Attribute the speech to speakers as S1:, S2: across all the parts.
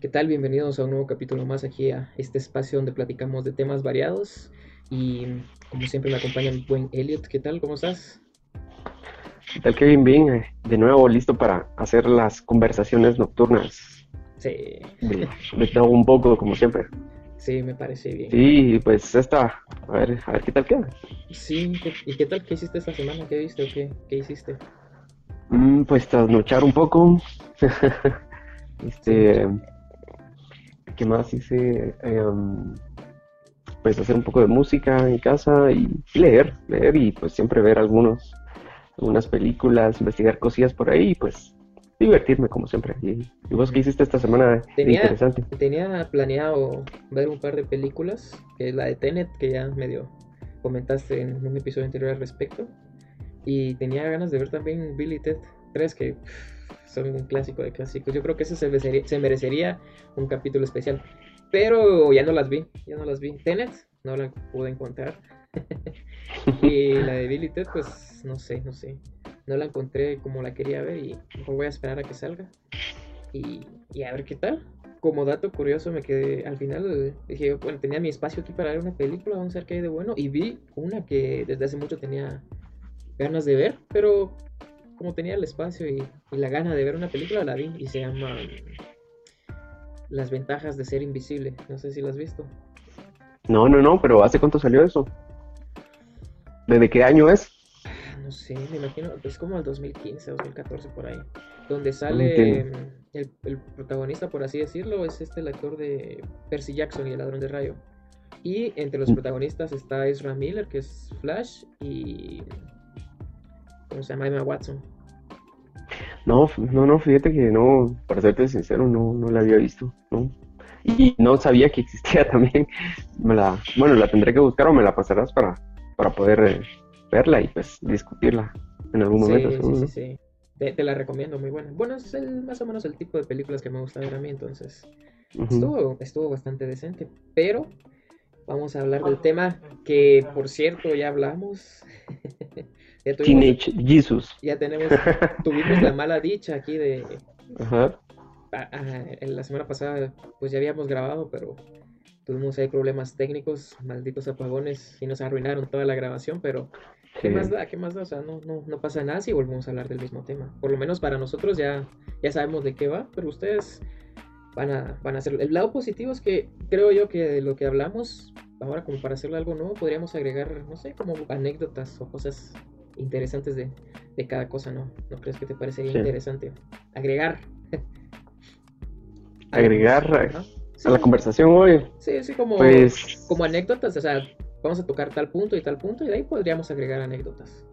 S1: ¿Qué tal? Bienvenidos a un nuevo capítulo más aquí a este espacio donde platicamos de temas variados. Y como siempre me acompaña mi buen Elliot. ¿Qué tal? ¿Cómo estás?
S2: ¿Qué tal, Kevin? Bien, eh, de nuevo listo para hacer las conversaciones nocturnas.
S1: Sí.
S2: De, de todo un poco, como siempre.
S1: Sí, me parece bien.
S2: Sí, pues esta, a ver, a ver qué tal queda.
S1: Sí, ¿qué- ¿y qué tal? ¿Qué hiciste esta semana? ¿Qué viste o qué, qué hiciste?
S2: Mm, pues trasnochar un poco. este, ¿qué más hice? Em, pues hacer un poco de música en casa y leer, leer y pues siempre ver algunos, algunas películas, investigar cosillas por ahí y pues divertirme como siempre. ¿Y, y vos qué hiciste esta semana
S1: Tenía-
S2: interesante?
S1: Tenía planeado ver un par de películas, que es la de Tenet, que ya medio comentaste en un episodio anterior al respecto. Y tenía ganas de ver también Billy Ted 3, que pff, son un clásico de clásicos. Yo creo que ese se merecería, se merecería un capítulo especial. Pero ya no las vi, ya no las vi. Tenet no la pude encontrar. y la de Billy Ted, pues no sé, no sé. No la encontré como la quería ver y mejor voy a esperar a que salga. Y, y a ver qué tal. Como dato curioso, me quedé al final. Dije, bueno, tenía mi espacio aquí para ver una película, vamos a ver qué hay de bueno. Y vi una que desde hace mucho tenía ganas de ver, pero como tenía el espacio y, y la gana de ver una película, la vi y se llama mm, Las ventajas de ser invisible. No sé si la has visto.
S2: No, no, no, pero ¿hace cuánto salió eso? ¿Desde qué año es?
S1: Ah, No sé, me imagino, es como el 2015, 2014 por ahí. Donde sale
S2: entiendo.
S1: mm, el, el protagonista, por así decirlo, es este el actor de Percy Jackson y el ladrón de rayo. Y entre los
S2: Mm.
S1: protagonistas está Ezra Miller, que es Flash, y. ¿Cómo se llama? Emma Watson.
S2: No, f- no, no, fíjate que no, para serte sincero, no, no la había visto, ¿no? Y no sabía que existía también. Me la, bueno, la tendré que buscar o me la pasarás para, para poder eh, verla y pues discutirla en algún
S1: Sí,
S2: momento,
S1: sí,
S2: seguro,
S1: sí,
S2: ¿no?
S1: sí. Te, te la recomiendo, muy buena. Bueno, es el- más o menos el tipo de películas que me gusta ver a mí, entonces.
S2: Ujú.
S1: Estuvo, estuvo bastante decente, pero vamos a hablar del tema que, por cierto, ya hablamos. ya tuvimos,
S2: Teenage Jesus.
S1: ya tenemos, tuvimos la mala dicha aquí de,
S2: Ajá.
S1: a- a- en la semana pasada, pues ya habíamos grabado, pero tuvimos ahí problemas técnicos, malditos apagones, y nos arruinaron toda la grabación, pero ¿qué
S2: Sí.
S1: más da? ¿Qué más da? O sea, no, no, no pasa nada si volvemos a hablar del mismo tema. Por lo menos para nosotros ya, ya sabemos de qué va, pero ustedes van a, van a hacerlo. El lado positivo es que creo yo que de lo que hablamos, ahora como para hacerlo algo nuevo, podríamos agregar, no sé, como anécdotas o cosas interesantes de, de cada cosa, ¿no? ¿No crees que te parecería
S2: Sí.
S1: interesante? Agregar.
S2: Agregar a la conversación hoy,
S1: Sí, sí, como,
S2: pues,
S1: como anécdotas, o sea, vamos a tocar tal punto y tal punto, y de ahí podríamos agregar anécdotas.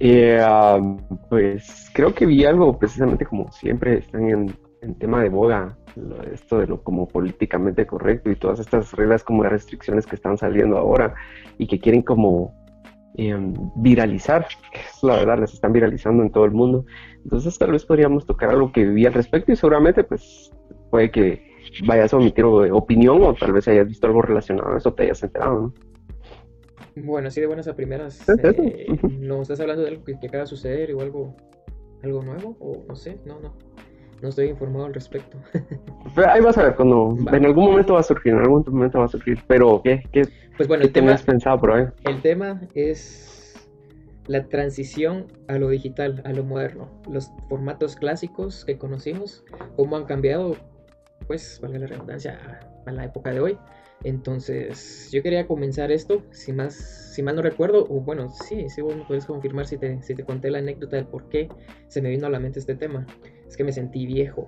S2: eh, ah, pues creo que vi algo precisamente como siempre están en, en tema de boga, lo- esto de lo como políticamente correcto y todas estas reglas como de restricciones que están saliendo ahora y que quieren como em, viralizar, que es la verdad, las están viralizando en todo el mundo. Entonces tal vez podríamos tocar algo que vi al respecto y seguramente pues puede que vayas a omitir opinión o tal vez hayas visto algo relacionado a eso, te hayas enterado, ¿no?
S1: Bueno, así de buenas a primeras,
S2: Es
S1: eh. ¿no estás hablando de algo que, que acaba de suceder o algo, algo nuevo? O no sé, no, no, no estoy informado al respecto.
S2: Pero ahí vas a ver cuando
S1: Va.
S2: en algún momento va a surgir, en algún momento va a surgir, pero ¿qué, qué,
S1: Pues bueno,
S2: qué
S1: el tema,
S2: pensado por ahí?
S1: el tema es la transición a lo digital, a lo moderno. Los formatos clásicos que conocimos, cómo han cambiado, pues, valga la redundancia, a, a la época de hoy. Entonces, yo quería comenzar esto, si más, si mal no recuerdo, o bueno, sí, sí, vos me puedes confirmar si te, si te conté la anécdota del por qué se me vino a la mente este tema. Es que me sentí viejo.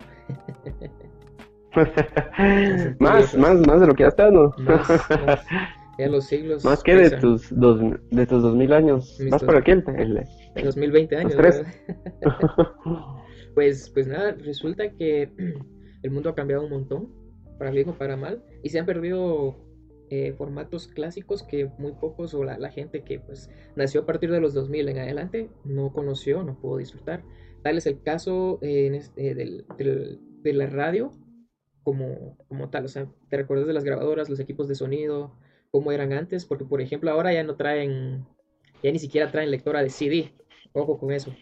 S2: más, más, más de lo que ya estás, ¿no?
S1: Más, más. Ya los siglos.
S2: Más que de tus dos, de tus dos mil años.
S1: Mis
S2: Más por aquí el, el-
S1: De 2020 años.
S2: tres.
S1: Pues, pues nada, resulta que el mundo ha cambiado un montón, para bien o para mal, y se han perdido eh, formatos clásicos que muy pocos o la, la gente que pues nació a partir de los 2000 en adelante no conoció, no pudo disfrutar. Tal es el caso eh, en eh, del- del- de la radio como, como tal, o sea, te recuerdas de las grabadoras, los equipos de sonido, cómo eran antes, porque por ejemplo ahora ya no traen, ya ni siquiera traen lectora de CD, ojo con eso.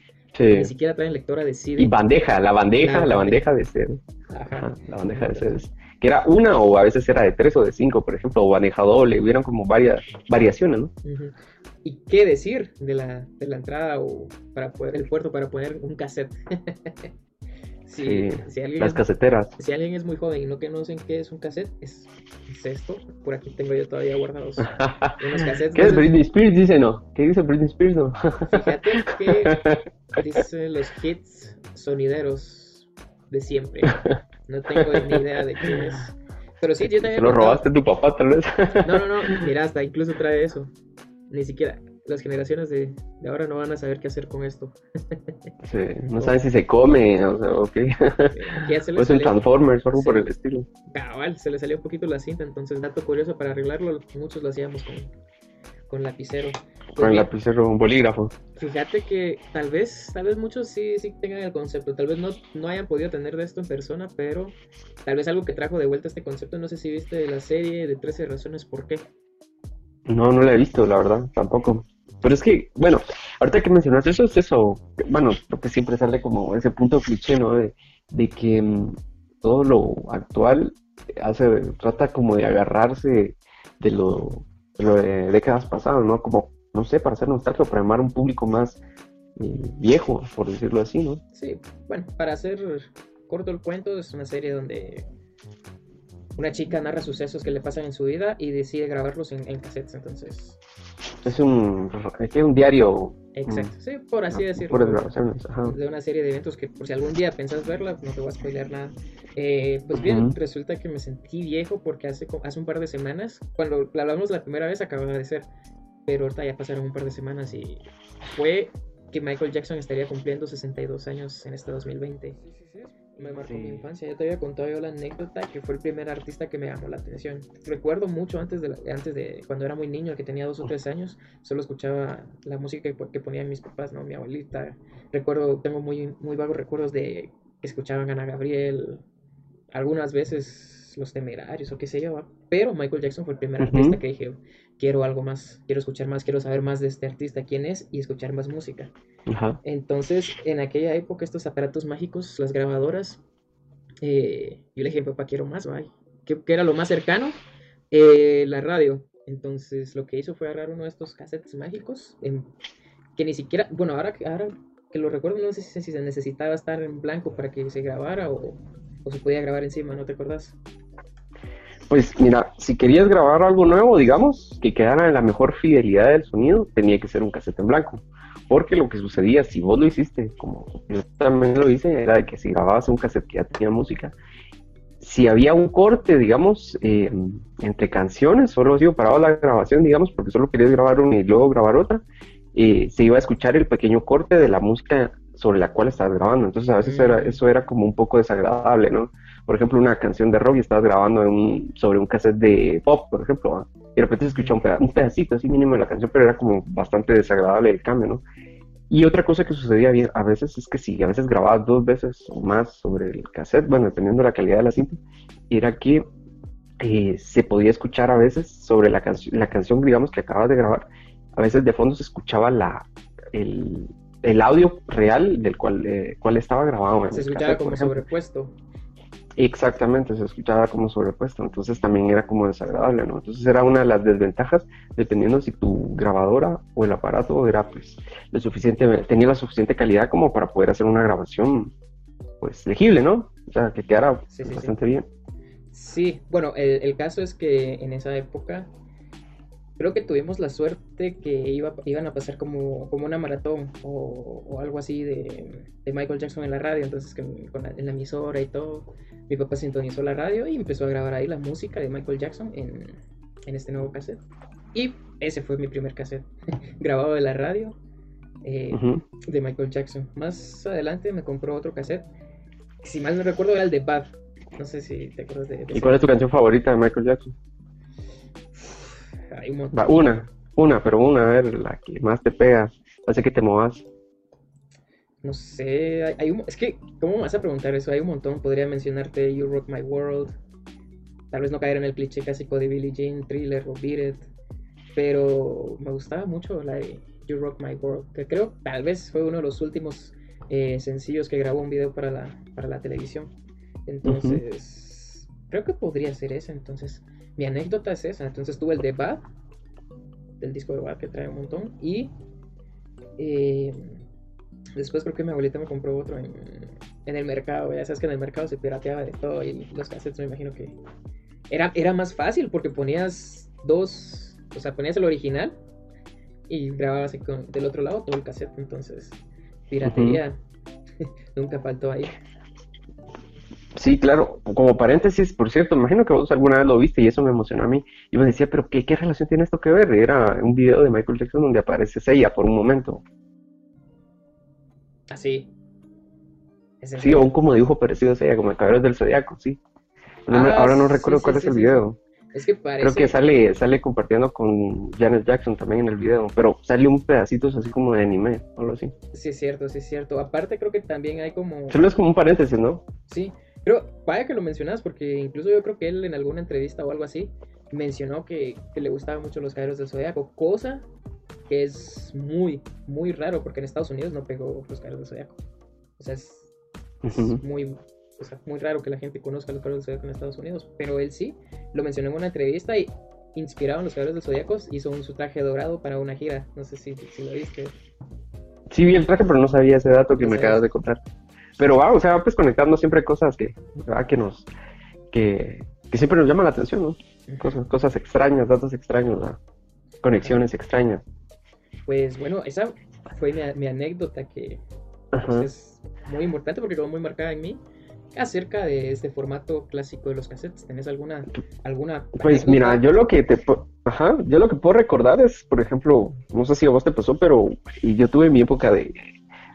S1: Ni siquiera traen lectora de CD.
S2: Y bandeja, la bandeja, la, bandeja, de CD. Ajá. la bandeja de CD. Que era una o a veces era de tres o de cinco, por ejemplo, o bandeja doble. Hubieron como varias variaciones, ¿no?
S1: ¿Y qué decir de la, de la entrada o para poder, el puerto para poner un cassette?
S2: Sí, las caseteras.
S1: Si alguien es muy joven y no conocen qué es un cassette, es, esto. Por aquí tengo yo todavía guardados
S2: unos cassettes. ¿Qué es Britney Spears? Dice no. ¿Qué dice Britney Spears? No.
S1: Fíjate que dice los hits sonideros de siempre. No tengo ni idea de qué es. Pero sí, yo también.
S2: ¿Se lo robaste tu papá, tal vez?
S1: No, no, no. Mira, hasta incluso trae eso. Ni siquiera las generaciones de, ahora no van a saber qué hacer con esto.
S2: Sí, no saben si se come, o sea, ok. o es un Transformers o algo por el estilo.
S1: Cabal, se le salió un poquito la cinta, entonces dato curioso para arreglarlo, muchos lo hacíamos con, con lapicero.
S2: Pues con lapicero, un bolígrafo.
S1: Fíjate que tal vez, tal vez muchos sí, sí tengan el concepto, tal vez no, no hayan podido tener de esto en persona, pero tal vez algo que trajo de vuelta este concepto, no sé si viste la serie de 13 razones por qué.
S2: No, no la he visto, la verdad, tampoco. Pero es que, bueno, ahorita que mencionaste eso, es eso, bueno, lo que siempre sale como ese punto cliché, ¿no? De, que mm, todo lo actual hace, trata como de agarrarse de lo, de décadas pasadas, ¿no? Como, no sé, para hacer nostalgia, para llamar a un público más eh, viejo, por decirlo así, ¿no?
S1: Sí, bueno, para hacer corto el cuento, es una serie donde una chica narra sucesos que le pasan en su vida y decide grabarlos en, en cassettes, entonces...
S2: Es un, es un diario.
S1: Exacto, sí, por así decirlo. De una serie de eventos que por si algún día pensás verla, no te voy a spoiler nada. Eh, pues bien, resulta que me sentí viejo porque hace, hace un par de semanas, cuando la hablamos la primera vez acababa de ser, pero ahorita ya pasaron un par de semanas y fue que Michael Jackson estaría cumpliendo 62 años en este 2020 me marcó mi infancia. Ya te había contado yo la anécdota que fue el primer artista que me llamó la atención. Recuerdo mucho antes de, antes de cuando era muy niño, que tenía dos o tres años, solo escuchaba la música que, ponían mis papás, ¿no? Mi abuelita. Recuerdo, tengo muy, muy vagos recuerdos de que escuchaban a Ana Gabriel, algunas veces los temerarios o qué sé yo, pero Michael Jackson fue el primer artista que dije, quiero algo más, quiero escuchar más, quiero saber más de este artista, quién es y escuchar más música. Entonces, en aquella época, estos aparatos mágicos, las grabadoras, eh, yo le dije, papá, quiero más. ¿Qué, era lo más cercano? Eh, la radio. Entonces, lo que hizo fue agarrar uno de estos cassettes mágicos, que ni siquiera, bueno, ahora, ahora que lo recuerdo, no sé si, se necesitaba estar en blanco para que se grabara o, o se podía grabar encima, ¿no te acordás?
S2: Pues mira, si querías grabar algo nuevo, digamos, que quedara en la mejor fidelidad del sonido, tenía que ser un cassette en blanco. Porque lo que sucedía, si vos lo hiciste, como yo también lo hice, era de que si grababas un cassette que ya tenía música, si había un corte, digamos, eh, entre canciones, solo si parado la grabación, digamos, porque solo querías grabar una y luego grabar otra, eh, se iba a escuchar el pequeño corte de la música sobre la cual estabas grabando. Entonces a veces era, mm. eso era como un poco desagradable, ¿no? Por ejemplo, una canción de rock y estabas grabando un, sobre un cassette de pop, por ejemplo, y de repente se escucha un, pedacito así mínimo de la canción, pero era como bastante desagradable el cambio, ¿no? Y otra cosa que sucedía bien a veces es que si a veces grababas dos veces o más sobre el cassette, bueno, dependiendo de la calidad de la cinta, era que eh, se podía escuchar a veces sobre la, canción la canción, digamos, que acabas de grabar, a veces de fondo se escuchaba la, el, el audio real del cual, eh, cual estaba grabado.
S1: se escuchaba como sobrepuesto.
S2: Exactamente, se escuchaba como sobrepuesto, entonces también era como desagradable, ¿no? Entonces era una de las desventajas, dependiendo si tu grabadora o el aparato era pues lo suficiente, tenía la suficiente calidad como para poder hacer una grabación pues legible, ¿no? O sea, que quedara bastante bien.
S1: Sí, bueno, el, el, caso es que en esa época creo que tuvimos la suerte que iba, iban a pasar como, como una maratón o, algo así de, Michael Jackson en la radio, entonces que con la, en la emisora y todo, mi papá sintonizó la radio y empezó a grabar ahí la música de Michael Jackson en, este nuevo cassette. Y ese fue mi primer cassette, grabado de la radio eh, de Michael Jackson. Más adelante me compró otro cassette, si mal no recuerdo era el de Bad. No sé si te acuerdas de...
S2: ¿Y cuál es tu canción favorita de Michael Jackson?
S1: Hay un
S2: Una, una, pero una, a ver, la que más te pega, hace que te movas.
S1: No sé, hay, un, es que, ¿cómo vas a preguntar eso? Hay un montón, podría mencionarte You Rock My World, tal vez no caer en el cliché clásico de Billie Jean, Thriller o Beat It, pero me gustaba mucho la de You Rock My World, que creo tal vez fue uno de los últimos eh, sencillos que grabó un video para la, para la televisión. Entonces, creo que podría ser ese. Entonces, mi anécdota es esa. Entonces tuve el de Bad, del disco de Bad que trae un montón. Y eh, después creo que mi abuelita me compró otro en, en, el mercado. Ya sabes que en el mercado se pirateaba de todo y los cassettes me imagino que era, era más fácil porque ponías dos, o sea, ponías el original y grababas del otro lado todo el cassette. Entonces, piratería nunca faltó ahí.
S2: Sí, claro. Como paréntesis, por cierto, imagino que vos alguna vez lo viste y eso me emocionó a mí. Y me decía, pero qué, relación tiene esto que ver? Era un video de Michael Jackson donde aparece Seiya por un momento.
S1: Ah, sí.
S2: Sí, o un como dibujo parecido a Seiya, como el cabello del Zodiaco, sí. Ah, ahora no recuerdo cuál es el video.
S1: Es que parece...
S2: Creo que sale, sale compartiendo con Janet Jackson también en el video, pero sale un pedacito así como de anime, algo así.
S1: Sí, es cierto, sí, es cierto. Aparte creo que también hay como...
S2: Solo es como un paréntesis, ¿no?
S1: Sí, pero vaya que lo mencionas, porque incluso yo creo que él en alguna entrevista o algo así mencionó que, le gustaban mucho los caballeros del zodiaco, cosa que es muy, muy raro, porque en Estados Unidos no pegó los caballeros del zodiaco. O sea, es, muy, muy raro que la gente conozca los caballeros del zodiaco en Estados Unidos, pero él sí lo mencionó en una entrevista y inspirado en los caballeros del zodiaco hizo un, su traje dorado para una gira. No sé si, lo viste.
S2: Sí, vi el traje, pero no sabía ese dato que me acabas de contar. Pero va, o sea, pues conectando siempre cosas que, que nos, que, siempre nos llaman la atención, ¿no? Cosas, cosas extrañas, datos extraños, conexiones extrañas.
S1: Pues bueno, esa fue mi, anécdota que pues, es muy importante porque quedó muy marcada en mí acerca de este formato clásico de los cassettes. ¿Tenés alguna alguna
S2: Pues mira, yo lo que te ajá, yo lo que puedo recordar es, por ejemplo, no sé si a vos te pasó, pero yo tuve mi época de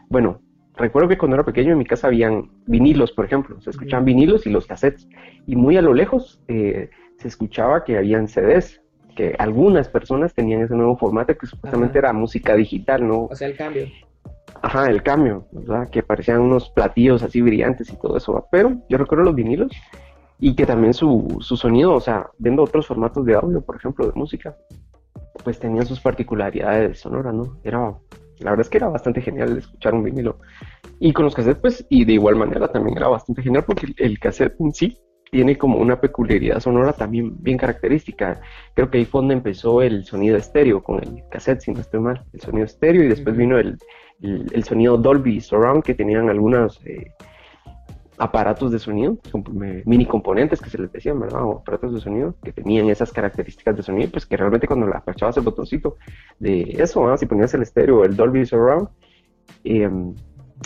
S2: bueno, recuerdo que cuando era pequeño en mi casa habían vinilos, por ejemplo, se escuchaban vinilos y los cassettes, y muy a lo lejos eh, se escuchaba que habían CDs, que algunas personas tenían ese nuevo formato que supuestamente era música digital, ¿no?
S1: O sea, el cambio.
S2: Ajá, el cambio, ¿verdad? Que parecían unos platillos así brillantes y todo eso, pero yo recuerdo los vinilos y que también su, su sonido, o sea, viendo otros formatos de audio, por ejemplo, de música, pues tenían sus particularidades sonoras, ¿no? Era la verdad es que era bastante genial escuchar un vinilo. Y con los cassettes, pues, y de igual manera también era bastante genial porque el cassette en sí tiene como una peculiaridad sonora también bien característica. Creo que ahí fue donde empezó el sonido estéreo con el cassette, si no estoy mal. El sonido estéreo y después vino el, el, sonido Dolby Surround que tenían algunas eh, aparatos de sonido, mini componentes que se les decían, ¿verdad? O aparatos de sonido que tenían esas características de sonido, pues que realmente cuando la apachabas el botoncito de eso, ¿verdad? si ponías el estéreo, el Dolby Surround, em,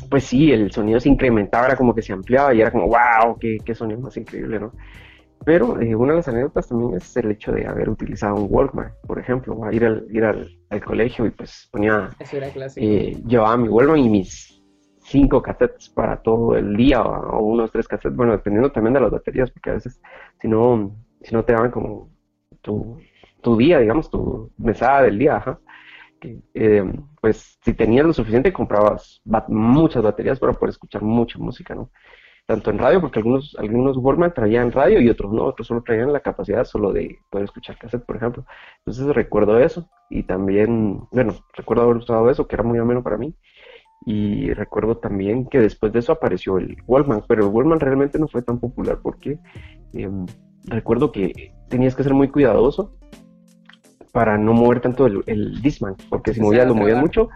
S2: pues sí, el sonido se incrementaba, era como que se ampliaba y era como, wow, qué, qué sonido más increíble, ¿no? Pero eh, una de las anécdotas también es el hecho de haber utilizado un Walkman, por ejemplo, ir al, ir al, colegio y pues ponía,
S1: Eso era clásico.
S2: Eh, llevaba mi Walkman y mis cinco cassettes para todo el día o, unos tres cassettes, bueno, dependiendo también de las baterías, porque a veces si no, si no te daban como tu, tu día, digamos, tu mesada del día, ajá, eh, pues si tenías lo suficiente comprabas muchas baterías para poder escuchar mucha música, ¿no? Tanto en radio, porque algunos, algunos Walkman traían radio y otros no, otros solo traían la capacidad solo de poder escuchar cassette, por ejemplo. Entonces recuerdo eso y también, bueno, recuerdo haber usado eso, que era muy ameno para mí. Y recuerdo también que después de eso apareció el Walkman, pero el Walkman realmente no fue tan popular porque em, recuerdo que tenías que ser muy cuidadoso para no mover tanto el, el Disman, porque si movías, lo movías mucho,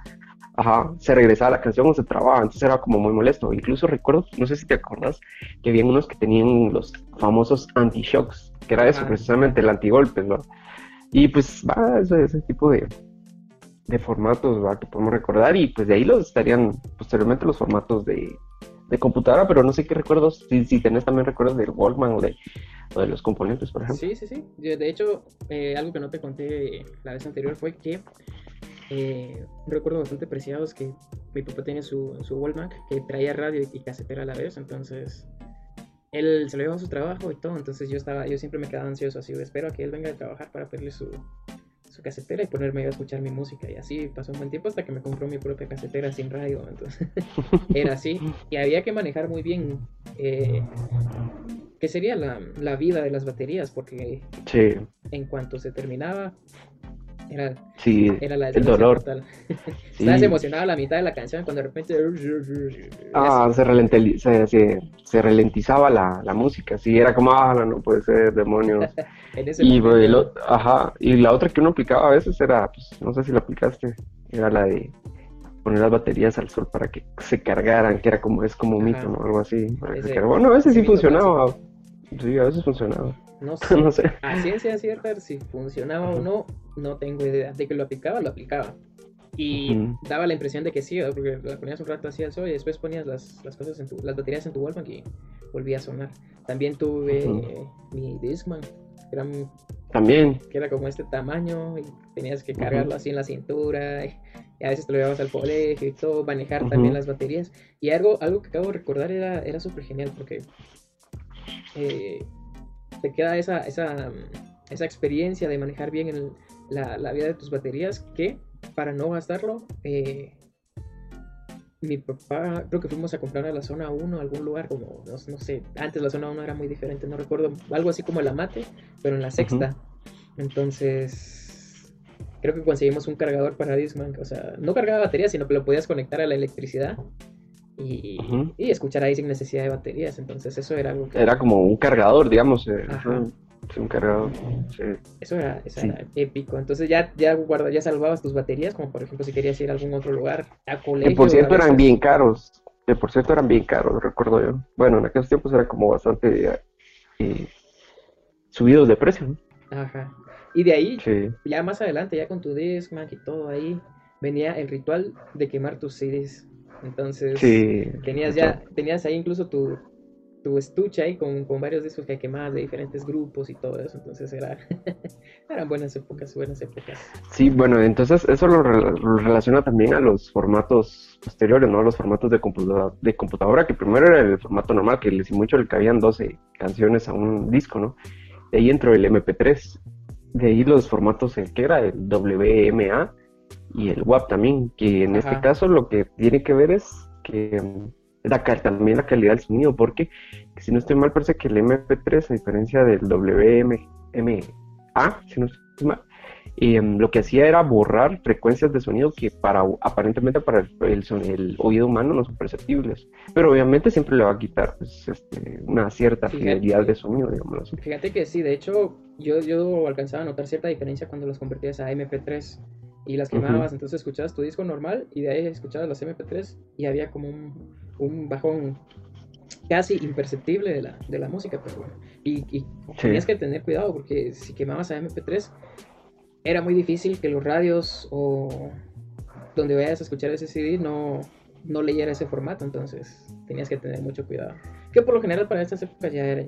S2: ajá, se regresaba la canción o se trababa, entonces era como muy molesto. Incluso recuerdo, no sé si te acuerdas, que había unos que tenían los famosos anti-shocks, que era eso, precisamente el antigolpe, ¿no? Y pues va, ese, ese tipo de, de formatos que podemos recordar y pues de ahí los estarían posteriormente los formatos de, computadora, pero no sé qué recuerdos, si, si tenés también recuerdos del Walkman o de, de los componentes, por ejemplo.
S1: Sí, sí, sí. De hecho, eh, algo que no te conté la vez anterior fue que eh, recuerdo bastante preciados que mi papá tenía su, su que traía radio y casetera a la vez, entonces él se lo llevaba a su trabajo y todo, entonces yo estaba, yo siempre me quedaba ansioso así, espero a que él venga de trabajar para pedirle su, su casetera y ponerme a escuchar mi música. Y así pasó un buen tiempo hasta que me compró mi propia casetera sin radio. Entonces, era así. Y había que manejar muy bien eh, qué sería la, la, vida de las baterías, porque en cuanto se terminaba, Era,
S2: Sí,
S1: era la
S2: el dolor. Sí.
S1: Estabas emocionado a la mitad de la canción cuando de repente.
S2: Ah, se, ralenteli- se, se, se ralentizaba la, la música, sí, era como, ah, no, no puede ser, demonios. Y,
S1: momento,
S2: el o- ajá, y la otra que uno aplicaba a veces era, pues, no sé si la aplicaste, era la de poner las baterías al sol para que se cargaran, que era como, es como un mito. ¿no? Algo así, para que se
S1: Ese-
S2: cargara. Bueno, a veces sí funcionaba, sí, a veces funcionaba,
S1: No sé.
S2: no sé.
S1: A ciencia cierta, si funcionaba o no, no tengo idea. De que lo aplicaba, lo aplicaba. Y daba la impresión de que sí, ¿verdad? porque la ponías un rato así al sol y después ponías las, las cosas en tu, las baterías en tu Walkman y volvía a sonar. También tuve eh, mi Discman, que era,
S2: También,
S1: que era como este tamaño y tenías que cargarlo así en la cintura y, y a veces te lo llevabas al colegio y todo, manejar también las baterías. Y algo, algo que acabo de recordar era, era súper genial porque eh, te queda esa, esa, esa experiencia de manejar bien el- la, la vida de tus baterías que para no gastarlo, eh, mi papá, creo que fuimos a comprar a la zona 1, algún lugar como, no, no sé, antes la zona 1 era muy diferente, no recuerdo, algo así como la mate, pero en la sexta. Entonces, creo que conseguimos un cargador para Discman, o sea, no cargaba batería, sino que lo podías conectar a la electricidad y, y escuchar ahí sin necesidad de baterías. Entonces, eso era algo que...
S2: era como un cargador, digamos, eh,
S1: Ajá.
S2: ajá, sí, un cargador, sí.
S1: Eso era, eso
S2: Sí.
S1: era épico. Entonces ya, ya guarda, ya salvabas tus baterías, como por ejemplo si querías ir a algún otro lugar, a colegio.
S2: Que por cierto eran bien caros, que por cierto eran bien caros, recuerdo yo. Bueno, en aquellos tiempos era como bastante eh, subidos de precio, ¿no?
S1: Ajá. Y de ahí,
S2: Sí.
S1: ya más adelante, ya con tu Discman y todo ahí, venía el ritual de quemar tus CDs. Entonces,
S2: Sí.
S1: tenías ya, tenías ahí incluso tu, tu estuche ahí con, con varios discos que quemabas de diferentes grupos y todo eso. Entonces era, eran buenas épocas, buenas épocas.
S2: Sí, bueno, entonces eso lo, rela- lo relaciona también a los formatos posteriores, ¿no? Los formatos de computadora, de computadora, que primero era el formato normal, que les mucho le cabían 12 canciones a un disco, ¿no? De ahí entró el MP3, de ahí los formatos, el que era el WMA y el WAP también, que en este caso lo que tiene que ver es que la, también la calidad del sonido, porque si no estoy mal, parece que el MP3, a diferencia del WMA, si no estoy mal, em, lo que hacía era borrar frecuencias de sonido que para aparentemente para el, el el oído humano no son perceptibles. Pero obviamente siempre le va a quitar pues, este, una cierta
S1: Fíjate.
S2: fidelidad de sonido, digamos así.
S1: Fíjate que sí, de hecho, yo, yo alcanzaba a notar cierta diferencia cuando las convertías a MP3 y las quemabas, entonces escuchabas tu disco normal y de ahí escuchabas las MP3 y había como un, un bajón casi imperceptible de la, de la música, pero bueno. Y, y tenías que tener cuidado porque si quemabas a MP3 era muy difícil que los radios o donde vayas a escuchar ese CD no, no leyera ese formato, entonces tenías que tener mucho cuidado. Que por lo general para estas épocas ya era,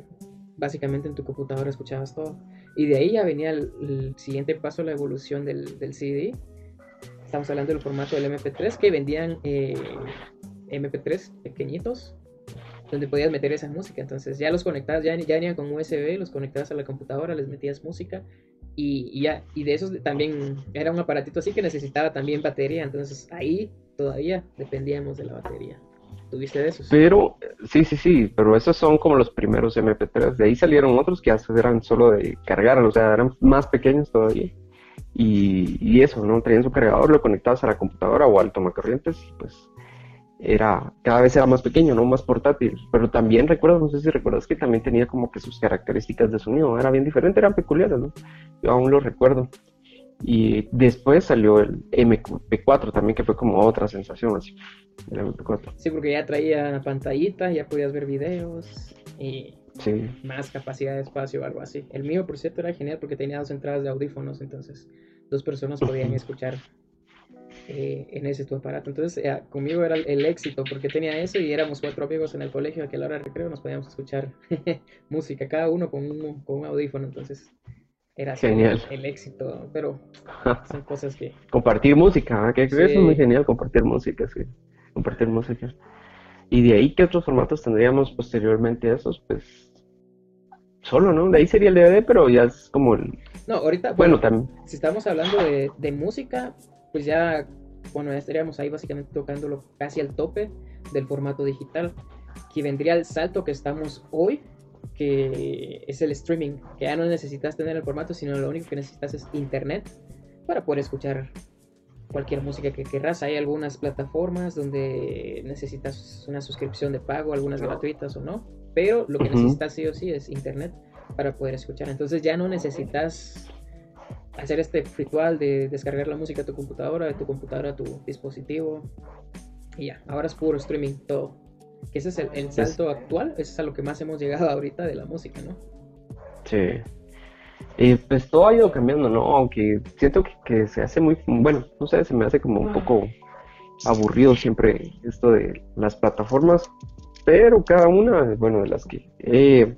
S1: básicamente en tu computadora escuchabas todo. Y de ahí ya venía el, el siguiente paso, la evolución del, del CD. Estamos hablando del formato del MP3 que vendían eh, MP3 pequeñitos donde podías meter esa música. Entonces ya los conectabas, ya, ya venían con USB, los conectabas a la computadora, les metías música y, ya, y de esos también era un aparatito así que necesitaba también batería. Entonces ahí todavía dependíamos de la batería. ¿Tuviste de esos?
S2: Pero, sí, sí, sí, pero esos son como los primeros MP3. De ahí salieron otros que ya eran solo de cargar, o sea, eran más pequeños todavía. Y, y eso, ¿no? Traían su cargador, lo conectabas a la computadora o al tomacorrientes y pues era, cada vez era más pequeño, ¿no? Más portátil. Pero también recuerdo, no sé si recuerdas que también tenía como que sus características de sonido, era bien diferente, eran peculiares, ¿no? Yo aún lo recuerdo. Y después salió el MP4 también, que fue como otra sensación, así, el MP4.
S1: Sí, porque ya traía pantallita, ya podías ver videos y
S2: Sí.
S1: más capacidad de espacio o algo así. El mío, por cierto, era genial porque tenía dos entradas de audífonos, entonces dos personas podían escuchar eh, en ese tu aparato. Entonces, eh, conmigo era el, el éxito porque tenía eso y éramos cuatro amigos en el colegio que a la hora de recreo nos podíamos escuchar música, cada uno con un, con un audífono, entonces era
S2: Genial.
S1: el, el éxito, pero son cosas que...
S2: Compartir música, ¿ah? que
S1: Sí.
S2: es muy genial, compartir música, sí. Compartir música. Y de ahí, ¿qué otros formatos tendríamos posteriormente a esos? Pues solo, ¿no? De ahí sería el DVD, pero ya es como el...
S1: No, ahorita,
S2: Bueno, también...
S1: si estamos hablando de, de música, pues ya, bueno, ya estaríamos ahí básicamente tocándolo casi al tope del formato digital, que vendría el salto que estamos hoy, que es el streaming, que ya no necesitas tener el formato, sino lo único que necesitas es internet para poder escuchar cualquier música que querrás. Hay algunas plataformas donde necesitas una suscripción de pago, algunas gratuitas o no, pero lo que necesitas sí o sí es internet para poder escuchar. Entonces ya no necesitas hacer este ritual de descargar la música a tu computadora, de tu computadora a tu dispositivo. Y ya, ahora es puro streaming todo. Que ese es el, salto actual, eso es a lo que más hemos llegado ahorita de la música, ¿no?
S2: Sí. Y pues todo ha ido cambiando, ¿no? Aunque siento que, se hace muy, bueno, no sé, se me hace como un poco aburrido siempre esto de las plataformas, pero cada una, bueno, de las que he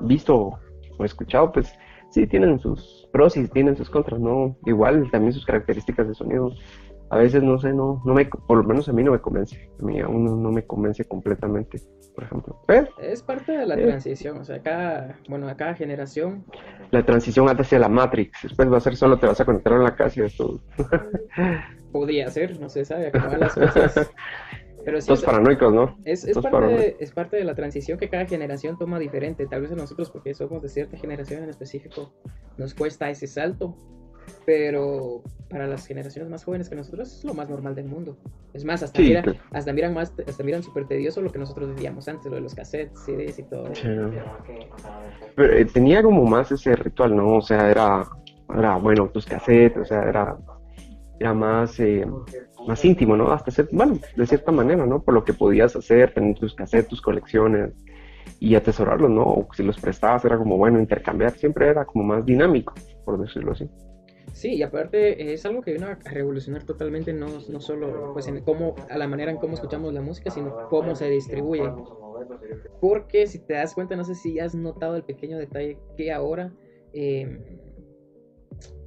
S2: visto o escuchado, pues sí tienen sus pros y tienen sus contras, ¿no? Igual también sus características de sonido. A veces, no sé, no, no me, por lo menos a mí no me convence. A mí aún no me convence completamente, por ejemplo.
S1: es parte de la eh. transición, o sea, cada, bueno, a cada generación.
S2: La transición hacia la Matrix, después va a ser solo te vas a conectar en la casa y esto.
S1: Podría ser, no se sabe, acabar las cosas.
S2: Pero paranoicos, ¿no?
S1: Es, es, parte de, es, parte de, la transición que cada generación toma diferente. Tal vez a nosotros, porque somos de cierta generación en específico, nos cuesta ese salto. Pero para las generaciones más jóvenes que nosotros es lo más normal del mundo. Es más, hasta, miran, hasta miran más, hasta miran súper tedioso lo que nosotros vivíamos antes, lo de los cassettes, CDs y todo.
S2: Pero, eh, tenía como más ese ritual, ¿no? O sea, era, era bueno, tus cassettes, o sea, era, era más... Eh, más íntimo, ¿no? Hasta ser, bueno, de cierta manera, ¿no? Por lo que podías hacer, tener tus cassettes, tus colecciones y atesorarlos, ¿no? O si los prestabas era como, bueno, intercambiar, siempre era como más dinámico, por decirlo así.
S1: Sí, y aparte es algo que vino a revolucionar totalmente no, no solo pues en cómo, a la manera en cómo escuchamos la música, sino cómo se distribuye. Porque si te das cuenta, no sé si has notado el pequeño detalle que ahora eh,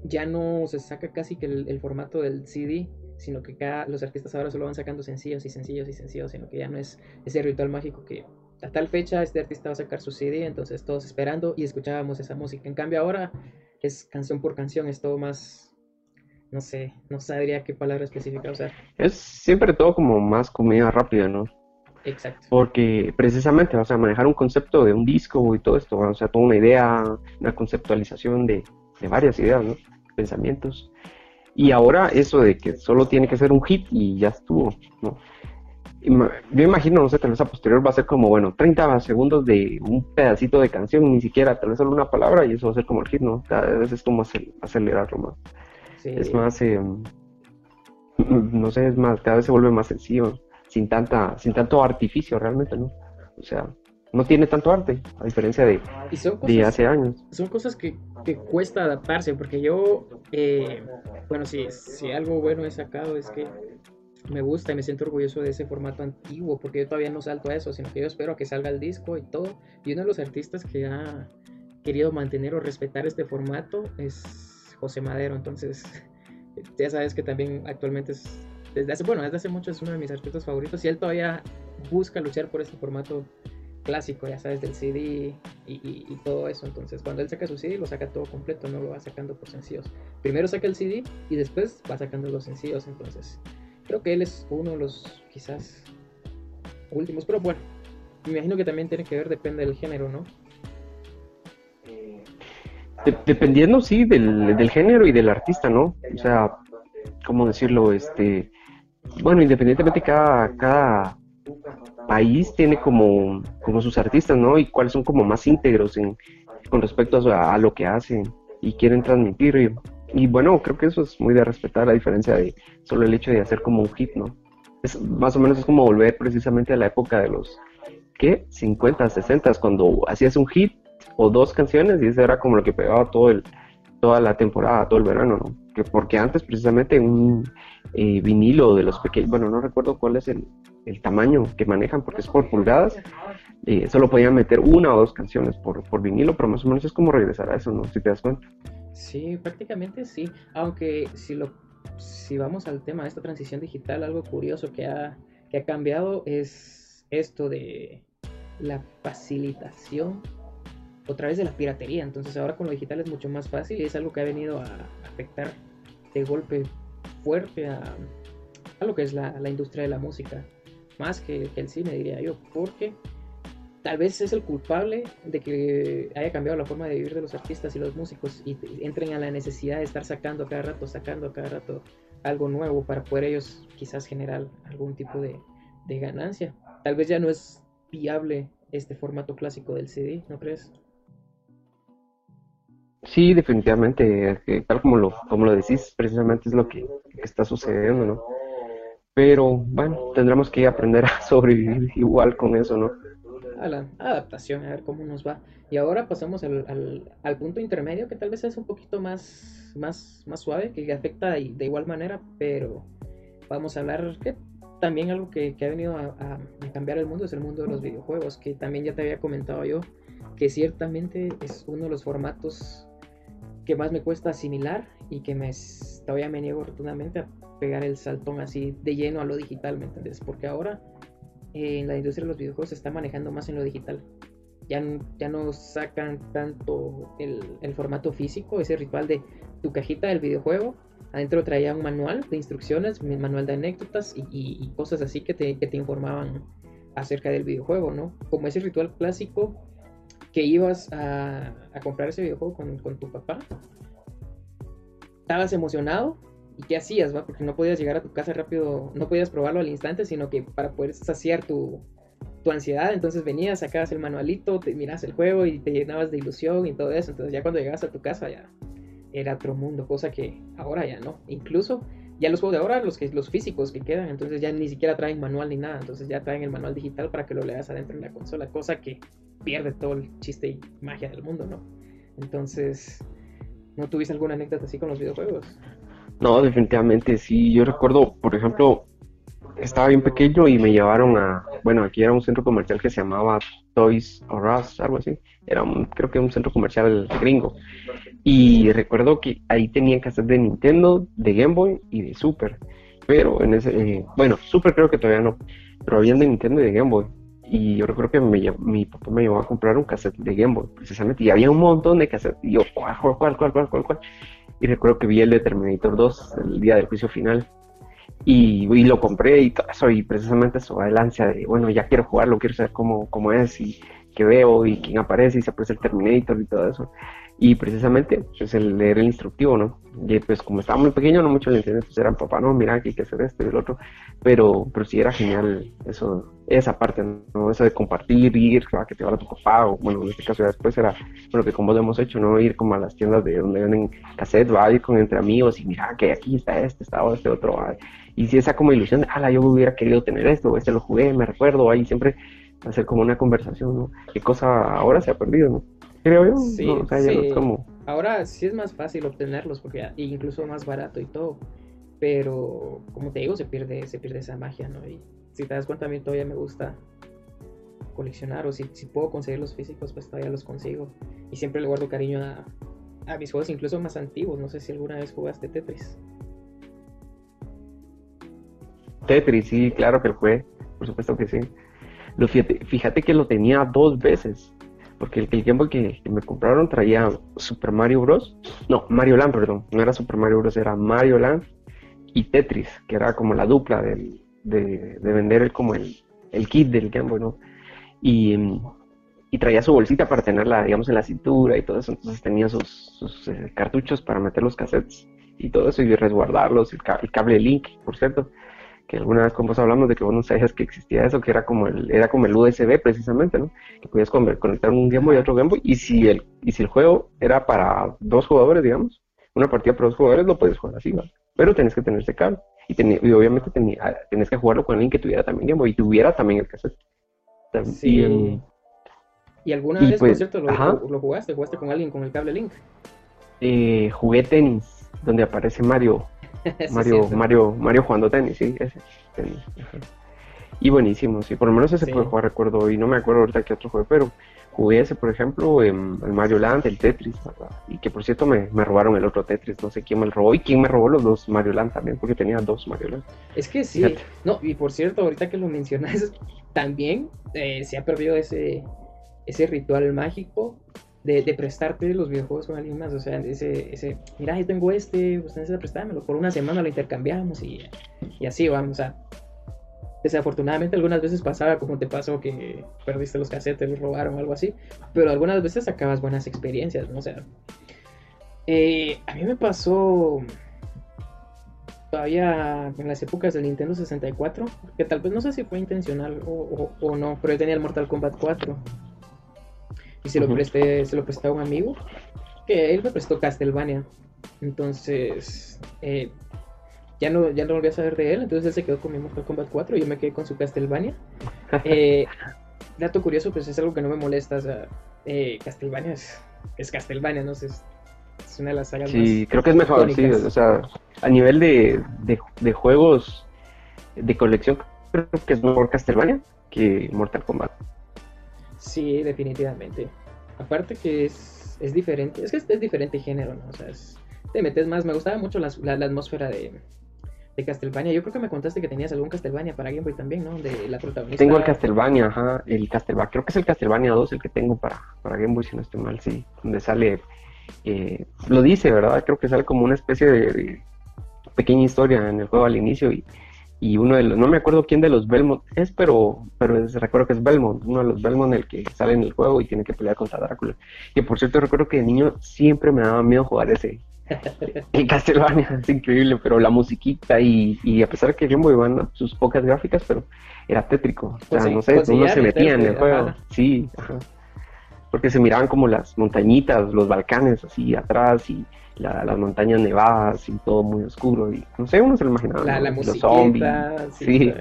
S1: ya no se saca casi que el, el formato del CD, sino que cada, los artistas ahora solo van sacando sencillos y sencillos y sencillos, sino que ya no es ese ritual mágico que a tal fecha este artista va a sacar su CD, entonces todos esperando y escuchábamos esa música. En cambio ahora es canción por canción, es todo más, no sé, no sabría qué palabra específica usar.
S2: Es siempre todo como más comida rápida, ¿no?
S1: Exacto.
S2: Porque precisamente, o sea, manejar un concepto de un disco y todo esto, o sea, toda una idea, una conceptualización de, de varias ideas, ¿no? Pensamientos y ahora eso de que solo tiene que ser un hit y ya estuvo, ¿no? Yo imagino, no sé, tal vez a posterior va a ser como, bueno, 30 segundos de un pedacito de canción, ni siquiera, tal vez solo una palabra y eso va a ser como el hit, ¿no? Cada vez es como acelerarlo más. Es más, eh, no sé, es más, cada vez se vuelve más sencillo, sin tanta, sin tanto artificio realmente, ¿no? O sea, no tiene tanto arte, a diferencia de, de hace años.
S1: Son cosas que, que cuesta adaptarse, porque yo, eh, bueno, si, si algo bueno he sacado es que me gusta y me siento orgulloso de ese formato antiguo, porque yo todavía no salto a eso, sino que yo espero a que salga el disco y todo. Y uno de los artistas que ha querido mantener o respetar este formato es José Madero, entonces ya sabes que también actualmente es, desde hace, bueno, desde hace mucho es uno de mis artistas favoritos y él todavía busca luchar por este formato clásico, ya sabes, del CD y, todo eso. Entonces, cuando él saca su CD, lo saca todo completo, no lo va sacando por sencillos. Primero saca el CD y después va sacando los sencillos. Entonces, creo que él es uno de los quizás últimos, pero bueno, me imagino que también tiene que ver, depende del género, ¿no?
S2: dependiendo, sí, del, del género y del artista, ¿no? O sea, ¿cómo decirlo? Este, bueno, independientemente cada, cada país tiene como, como sus artistas, ¿no? Y cuáles son como más íntegros en, con respecto a, lo que hacen y quieren transmitir. Y, bueno, creo que eso es muy de respetar, a diferencia de solo el hecho de hacer como un hit, ¿no? Es, más o menos es como volver precisamente a la época de los, ¿qué? 50, 60, cuando hacías un hit o dos canciones y eso era como lo que pegaba todo el, toda la temporada, todo el verano, ¿no? Que porque antes precisamente un eh, vinilo de los pequeños, bueno, no recuerdo cuál es el, el tamaño que manejan porque es por pulgadas, eh, solo podían meter una o dos canciones por, por vinilo, pero más o menos es como regresar a eso, ¿no? Si te das cuenta.
S1: Sí, prácticamente sí, aunque si lo si vamos al tema de esta transición digital, algo curioso que ha, que ha cambiado es esto de la facilitación a través de la piratería. Entonces ahora con lo digital es mucho más fácil y es algo que ha venido a afectar de golpe fuerte a, a lo que es la, la industria de la música más que, el cine, diría yo, porque tal vez es el culpable de que haya cambiado la forma de vivir de los artistas y los músicos y entren a la necesidad de estar sacando a cada rato, sacando a cada rato algo nuevo para poder ellos quizás generar algún tipo de, de ganancia. Tal vez ya no es viable este formato clásico del CD, ¿no crees?
S2: Sí, definitivamente, tal como lo, como lo decís, precisamente es lo que, está sucediendo, ¿no? Pero bueno, tendremos que aprender a sobrevivir igual con eso, ¿no?
S1: A la adaptación, a ver cómo nos va. Y ahora pasamos al, punto intermedio, que tal vez es un poquito más, más, más suave, que afecta de, igual manera, pero vamos a hablar que también algo que, que ha venido a, a, cambiar el mundo es el mundo de los videojuegos, que también ya te había comentado yo, que ciertamente es uno de los formatos que más me cuesta asimilar y que me todavía me niego rotundamente a pegar el saltón así de lleno a lo digital, ¿me entiendes? Porque ahora eh, en la industria de los videojuegos se está manejando más en lo digital. Ya, ya no sacan tanto el, formato físico, ese ritual de tu cajita del videojuego. Adentro traía un manual de instrucciones, un manual de anécdotas y, cosas así que te, que te informaban acerca del videojuego, ¿no? Como ese ritual clásico que ibas a, comprar ese videojuego con, tu papá, estabas emocionado y qué hacías, ¿va? Porque no podías llegar a tu casa rápido, no podías probarlo al instante, sino que para poder saciar tu, ansiedad, entonces venías, sacabas el manualito, te miras el juego y te llenabas de ilusión y todo eso, entonces ya cuando llegabas a tu casa ya era otro mundo, cosa que ahora ya no, incluso ya los juegos de ahora, los, que, los físicos que quedan, entonces ya ni siquiera traen manual ni nada, entonces ya traen el manual digital para que lo leas adentro de la consola, cosa que pierde todo el chiste y magia del mundo, ¿no? Entonces, ¿no tuviste alguna anécdota así con los videojuegos?
S2: No, definitivamente sí. Yo recuerdo, por ejemplo, estaba bien pequeño y me llevaron a, bueno, aquí era un centro comercial que se llamaba Toys R Us, algo así. Era un, creo que un centro comercial gringo. Y recuerdo que ahí tenían hacer de Nintendo, de Game Boy y de Super. Pero en ese, eh, bueno, Super creo que todavía no, pero habían de Nintendo y de Game Boy y yo recuerdo que mi papá me llevó a comprar un cassette de Game Boy, precisamente, y había un montón de cassettes, y yo, ¿cuál, cuál, cuál, cuál, cuál, cuál? Y recuerdo que vi el de Terminator 2, el día del juicio final, y, lo compré y todo eso, y precisamente eso, el ansia de, bueno, ya quiero jugarlo, quiero saber cómo, cómo es, y qué veo, y quién aparece, y se aparece el Terminator y todo eso. Y precisamente, pues el leer el instructivo, ¿no? Y pues como estaba muy pequeño, no mucho le entendía, pues eran papá, no, mira, aquí hay que hacer esto y el otro. Pero, pero sí era genial eso, esa parte, ¿no? Eso de compartir, ir, que te va a tu papá, o bueno, en este caso ya después era, bueno, que como lo hemos hecho, ¿no? Ir como a las tiendas de donde venden cassette, va ir con entre amigos y mira que aquí está este, está este otro, y si esa como ilusión de, ala, yo hubiera querido tener esto, este lo jugué, me recuerdo, ahí siempre hacer como una conversación, ¿no? Qué cosa ahora se ha perdido, ¿no? Creo yo. Sí, como...
S1: Ahora sí es más fácil obtenerlos porque incluso más barato y todo. Pero como te digo, se pierde, se pierde esa magia, ¿no? Y si te das cuenta, a mí todavía me gusta coleccionar o si, si puedo conseguir los físicos, pues todavía los consigo. Y siempre le guardo cariño a, a mis juegos incluso más antiguos. No sé si alguna vez jugaste Tetris.
S2: Tetris, sí, claro que lo jugué, por supuesto que sí. Lo, fíjate, fíjate que lo tenía dos veces porque el, el Game Boy que, me compraron traía Super Mario Bros. No, Mario Land, perdón. No era Super Mario Bros. Era Mario Land y Tetris, que era como la dupla de, vender el, como el, kit del Game Boy, ¿no? Y, traía su bolsita para tenerla, digamos, en la cintura y todo eso. Entonces tenía sus, eh, cartuchos para meter los cassettes y todo eso y resguardarlos, el, el cable Link, por cierto que alguna vez con vos hablamos de que vos no sabías que existía eso, que era como el, era como el USB precisamente, ¿no? Que podías conectar un Game Boy y otro Game Boy, y si el, y si el juego era para dos jugadores, digamos, una partida para dos jugadores, lo puedes jugar así, ¿no? Pero tenés que tener ese cable. Y, y obviamente tenía, ah, tenés que jugarlo con alguien que tuviera también Game Boy y tuviera también el cassette.
S1: Sí. Y, alguna vez, por pues, cierto, lo, lo, jugaste? ¿Jugaste con alguien con el cable Link?
S2: Eh, jugué tenis, donde aparece Mario Mario, Mario, Mario jugando tenis, sí, ese. Y buenísimo, sí, por lo menos ese sí. jugar, recuerdo, y no me acuerdo ahorita qué otro juego, pero jugué ese, por ejemplo, en el Mario Land, el Tetris, Y que por cierto me, robaron el otro Tetris, no sé quién me lo robó y quién me robó los dos Mario Land también, porque tenía dos Mario Land.
S1: Es que sí, no, y por cierto, ahorita que lo mencionas, también eh, se ha perdido ese, ese ritual mágico de, prestarte los videojuegos con alguien más. O sea, ese, ese mira, yo tengo este, usted necesita prestármelo. Por una semana lo intercambiamos y, y así vamos. O sea, Desafortunadamente algunas veces pasaba como te pasó que perdiste los casetes, los robaron o algo así, pero algunas veces sacabas buenas experiencias, ¿no? O sea, eh, a mí me pasó todavía en las épocas del Nintendo 64, que tal vez no sé si fue intencional o, no, pero yo tenía el Mortal Kombat 4 y se lo presté, se lo presté a un amigo que él me prestó Castlevania. Entonces, eh, ya no, ya no volví a saber de él, entonces él se quedó con mi Mortal Kombat 4 y yo me quedé con su Castlevania. Eh, dato curioso, pues es algo que no me molesta, o sea, eh, Castlevania es, es Castlevania, no sé, es, una de las sagas
S2: Sí, creo que es mejor, sí, o sea, a nivel de, de, juegos de colección, creo que es mejor Castlevania que Mortal Kombat.
S1: Sí, definitivamente. Aparte que es, es diferente, es que es, diferente género, ¿no? O sea, te metes más, me gustaba mucho la, la atmósfera de, de Castlevania. Yo creo que me contaste que tenías algún Castlevania para Game Boy también, ¿no? De la protagonista.
S2: Tengo el Castlevania, ajá, el Castlevania. Creo que es el Castlevania 2 el que tengo para, para Game Boy, si no estoy mal, sí. Donde sale, eh, lo dice, ¿verdad? Creo que sale como una especie de, pequeña historia en el juego al inicio y, y uno de los, no me acuerdo quién de los Belmont es, pero, pero recuerdo que es Belmont, uno de los Belmont el que sale en el juego y tiene que pelear contra Drácula. Y por cierto, recuerdo que de niño siempre me daba miedo jugar ese, en Castlevania es increíble, pero la musiquita y, y a pesar de que Game Boy van sus pocas gráficas, pero era tétrico. O sea, no sé, uno se metía en el juego. Sí, ajá. Porque se miraban como las montañitas, los Balcanes así atrás y las montañas nevadas y todo muy oscuro. Y no sé, uno se lo imaginaba.
S1: La, los zombies.
S2: Sí.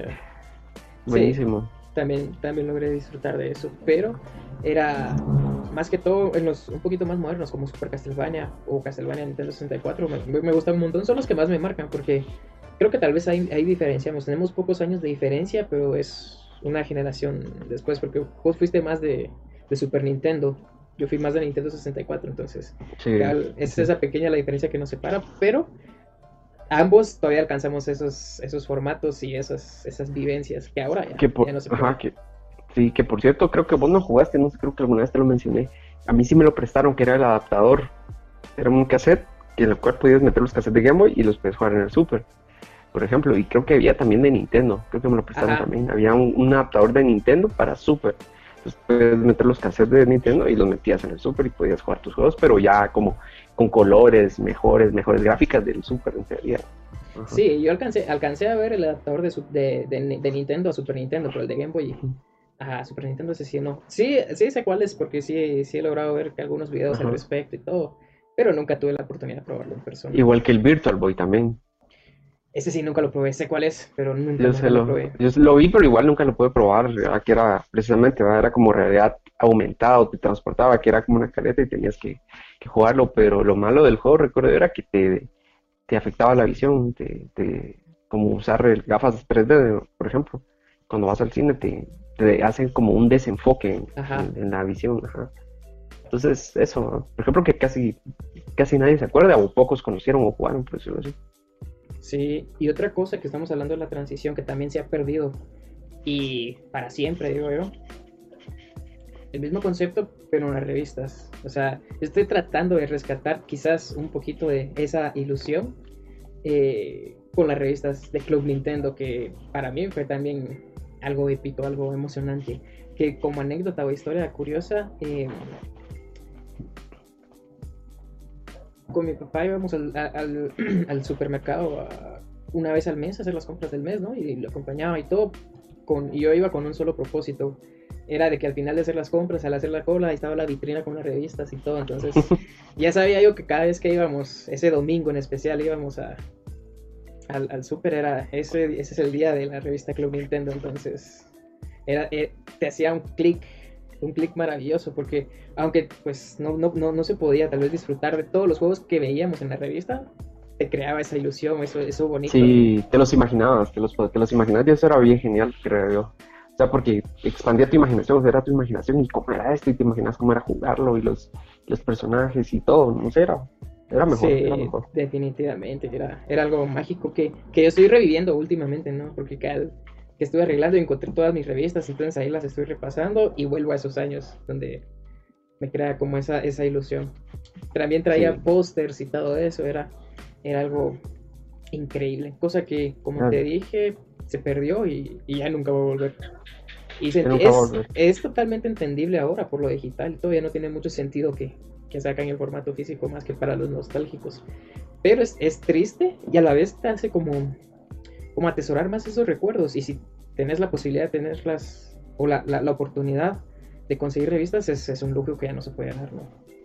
S2: Buenísimo.
S1: también, también logré disfrutar de eso, pero era más que todo en los un poquito más modernos como Super Castlevania o Castlevania Nintendo 64 me, me gustan un montón son los que más me marcan porque creo que tal vez ahí, ahí diferenciamos tenemos pocos años de diferencia pero es una generación después porque vos fuiste más de, de Super Nintendo yo fui más de Nintendo 64 entonces es esa pequeña la diferencia que nos separa pero ambos todavía alcanzamos esos esos formatos y esas esas vivencias que ahora ya, no se puede.
S2: Sí, que por cierto, creo que vos no jugaste, no sé, creo que alguna vez te lo mencioné. A mí sí me lo prestaron, que era el adaptador. Era un cassette en el cual podías meter los cassettes de Game Boy y los puedes jugar en el Super, por ejemplo. Y creo que había también de Nintendo, creo que me lo prestaron también. Había un, adaptador de Nintendo para Super. Entonces puedes meter los cassettes de Nintendo y los metías en el Super y podías jugar tus juegos, pero ya como con colores mejores, mejores gráficas del Super en teoría.
S1: Sí, yo alcancé, alcancé a ver el adaptador de, de, Nintendo a Super Nintendo, pero el de Game Boy a Super Nintendo ese sí no. Sí, sí sé cuál es porque sí, sí he logrado ver que algunos videos al respecto y todo, pero nunca tuve la oportunidad de probarlo en persona.
S2: Igual que el Virtual Boy también.
S1: Ese sí nunca lo probé, sé cuál es, pero nunca,
S2: lo, probé. Yo lo vi, pero igual nunca lo pude probar, que era precisamente, era como realidad aumentada, te transportaba, que era como una careta y tenías que, jugarlo, pero lo malo del juego, recuerdo, era que te, te afectaba la visión, te, como usar gafas 3D, por ejemplo, cuando vas al cine te, te hacen como un desenfoque en, la visión. Entonces, eso, por ejemplo, que casi, casi nadie se acuerda o pocos conocieron o jugaron, por decirlo así.
S1: Sí, y otra cosa que estamos hablando de la transición que también se ha perdido y para siempre, digo yo. El mismo concepto, pero en las revistas. O sea, estoy tratando de rescatar quizás un poquito de esa ilusión eh, con las revistas de Club Nintendo, que para mí fue también algo épico, algo emocionante. Que como anécdota o historia curiosa, eh, con mi papá íbamos al, al, supermercado una vez al mes a hacer las compras del mes, ¿no? Y lo acompañaba y todo. Con, y yo iba con un solo propósito. Era de que al final de hacer las compras, al hacer la cola, ahí estaba la vitrina con las revistas y todo. Entonces, ya sabía yo que cada vez que íbamos, ese domingo en especial, íbamos a, al, al super era, ese, ese es el día de la revista Club Nintendo, entonces era, eh, te hacía un clic, un clic maravilloso, porque aunque pues no, no, no, no, se podía tal vez disfrutar de todos los juegos que veíamos en la revista, te creaba esa ilusión, eso, eso bonito.
S2: Sí, te los imaginabas, te los, te los imaginabas y eso era bien genial, creo yo. O sea, porque expandía tu imaginación, era tu imaginación y cómo era esto y te imaginas cómo era jugarlo y los, los personajes y todo, no sé, era, era mejor, sí,
S1: definitivamente, era, era algo mágico que, que yo estoy reviviendo últimamente, ¿no? Porque cada que estuve arreglando y encontré todas mis revistas, entonces ahí las estoy repasando y vuelvo a esos años donde me crea como esa, esa ilusión. También traía pósters y todo eso, era, era algo increíble. Cosa que, como te dije, se perdió y, y ya nunca va a volver. Y se- es,
S2: volver.
S1: es totalmente entendible ahora por lo digital. Todavía no tiene mucho sentido que, que sacan el formato físico más que para los nostálgicos. Pero es, es triste y a la vez te hace como, como atesorar más esos recuerdos. Y si tenés la posibilidad de tenerlas o la, la, la oportunidad de conseguir revistas, es, es un lujo que ya no se puede dar, ¿no?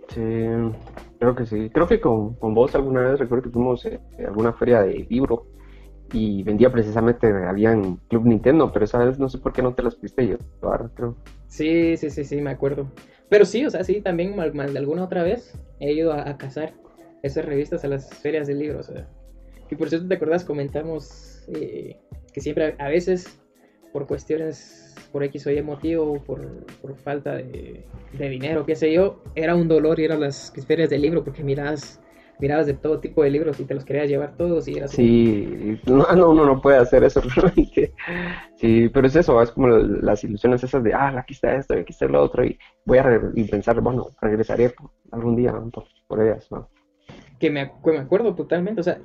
S2: Sí, creo que sí. Creo que con, con vos alguna vez recuerdo que fuimos eh, alguna feria de libro y vendía precisamente, habían Club Nintendo, pero esa vez no sé por qué no te las pudiste llevar, creo.
S1: Sí, sí, sí, sí, me acuerdo. Pero sí, o sea, sí, también mal, mal de alguna otra vez he ido a, a cazar esas revistas a las ferias de libros. O sea. Y por cierto, ¿te acuerdas? Comentamos eh, que siempre, a veces, por cuestiones, por X o Y motivo, por, por falta de, de dinero, qué sé yo, era un dolor ir a las ferias de libro porque mirabas, mirabas de todo tipo de libros y te los querías llevar todos y eras
S2: Sí, no, no, uno no puede hacer eso realmente. Sí, pero es eso, es como las ilusiones esas de, ah, aquí está esto, aquí está lo otro, y voy a y pensar, bueno, regresaré algún día por, por ellas, ¿no?
S1: que me, me acuerdo totalmente, o sea,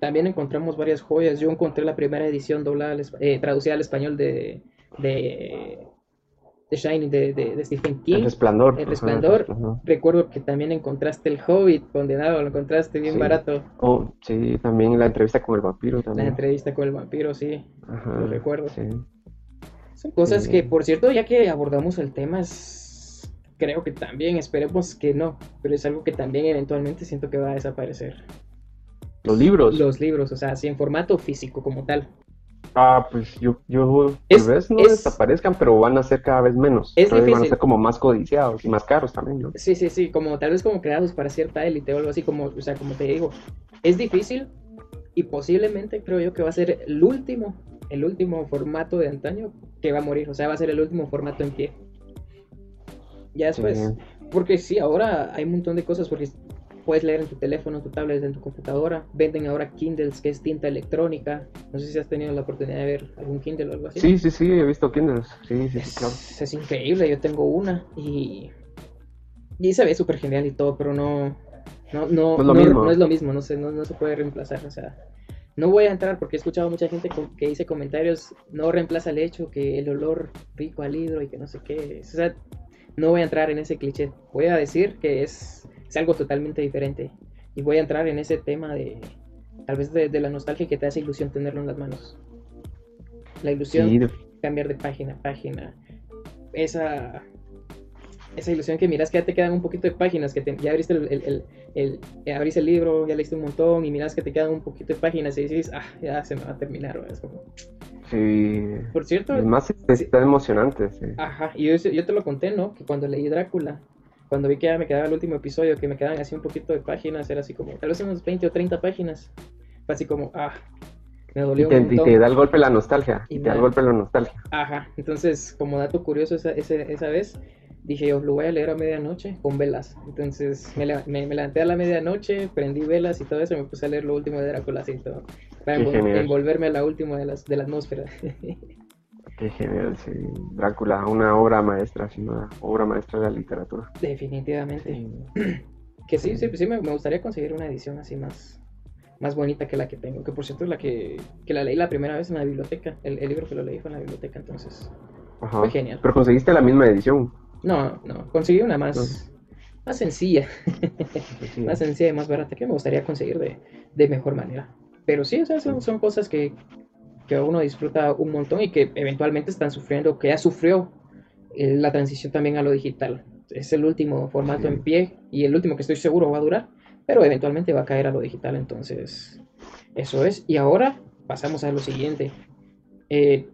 S1: también encontramos varias joyas. Yo encontré la primera edición doblada, al eh, traducida al español de, de, de Shining, de, de, de Stephen
S2: El
S1: King.
S2: resplandor.
S1: El Resplandor.
S2: ajá.
S1: Recuerdo que también encontraste El Hobbit, condenado, lo encontraste bien
S2: Sí.
S1: barato.
S2: Oh, sí, también la entrevista con el vampiro
S1: La
S2: también.
S1: entrevista con el vampiro, sí.
S2: Ajá,
S1: lo recuerdo.
S2: sí.
S1: Son cosas
S2: Sí.
S1: que, por cierto, ya que abordamos el tema, es- creo que también, esperemos que no, pero es algo que también eventualmente siento que va a desaparecer.
S2: Los libros.
S1: Los libros, o sea, así en formato físico como tal.
S2: Ah, pues yo, yo
S1: Es-
S2: tal vez no
S1: es-
S2: desaparezcan, pero van a ser cada vez menos.
S1: Es
S2: vez van a
S1: difícil.
S2: ser como más codiciados y más caros también, ¿no?
S1: Sí, sí, sí, como tal vez como creados para cierta élite o algo así, como, o sea, como te digo, es difícil y posiblemente creo yo que va a ser el último, el último formato de antaño que va a morir, o sea, va a ser el último formato en pie. Ya después,
S2: Sí.
S1: porque sí, ahora hay un montón de cosas, porque puedes leer en tu teléfono, en tu tablet, en tu computadora, venden ahora Kindles, que es tinta electrónica, no sé si has tenido la oportunidad de ver algún Kindle o algo así.
S2: Sí, sí, sí, he visto Kindles. Sí, sí, sí,
S1: Es,
S2: claro.
S1: es increíble, yo tengo una y, y se ve súper genial y todo, pero no, no, no,
S2: No es lo
S1: no-
S2: mismo.
S1: no es lo mismo, no, se, no, no se puede reemplazar, o sea, no voy a entrar porque he escuchado mucha gente que dice comentarios, no reemplaza el hecho que el olor rico al libro y que no sé qué, o sea, no voy a entrar en ese cliché, voy a decir que es, es algo totalmente diferente y voy a entrar en ese tema de, tal vez de, de la nostalgia que te hace ilusión tenerlo en las manos. La ilusión
S2: Sí, de-
S1: cambiar de página a página. Esa, esa ilusión que miras que ya te quedan un poquito de páginas, que te- ya abriste el, el, el- el- abriste el libro, ya leíste un montón y miras que te quedan un poquito de páginas y dices, ah, ya se me va a terminar. Es como-
S2: sí.
S1: Por cierto,
S2: Es más, está emocionante, sí.
S1: ajá, y yo, yo te lo conté, ¿no? Que cuando leí Drácula, cuando vi que ya me quedaba el último episodio, que me quedaban así un poquito de páginas, era así como, tal vez unos 20 o 30 páginas. Fue así como, ah, me
S2: Y
S1: dolió
S2: te,
S1: un
S2: y
S1: montón.
S2: te da el golpe la nostalgia.
S1: Y
S2: Y te da el golpe la nostalgia.
S1: Ajá, entonces como dato curioso esa, ese- esa vez, dije yo lo voy a leer a medianoche con velas. Entonces me, me, me levanté a la medianoche, prendí velas y todo eso y me puse a leer lo último de Drácula así todo. Para envol- envolverme a la última de, las, de la atmósfera.
S2: Qué genial, sí. Drácula, una obra maestra, sí, una obra maestra de la literatura.
S1: Definitivamente.
S2: Sí.
S1: Que sí, sí, sí me, me gustaría conseguir una edición así más, más bonita que la que tengo. Que por cierto es la que, que la leí la primera vez en la biblioteca. El, el libro que lo leí fue en la biblioteca, entonces
S2: Ajá.
S1: fue genial.
S2: Pero conseguiste la misma edición.
S1: No, no, conseguí una más, más sencilla.
S2: Sí.
S1: más sencilla y más barata que me gustaría conseguir de, de mejor manera. Pero sí, o sea, son, son cosas que, que uno disfruta un montón y que eventualmente están sufriendo, que ya sufrió eh, la transición también a lo digital. Es el último formato
S2: Sí.
S1: en pie y el último que estoy seguro va a durar, pero eventualmente va a caer a lo digital, entonces eso es. Y ahora pasamos a lo siguiente. Eh,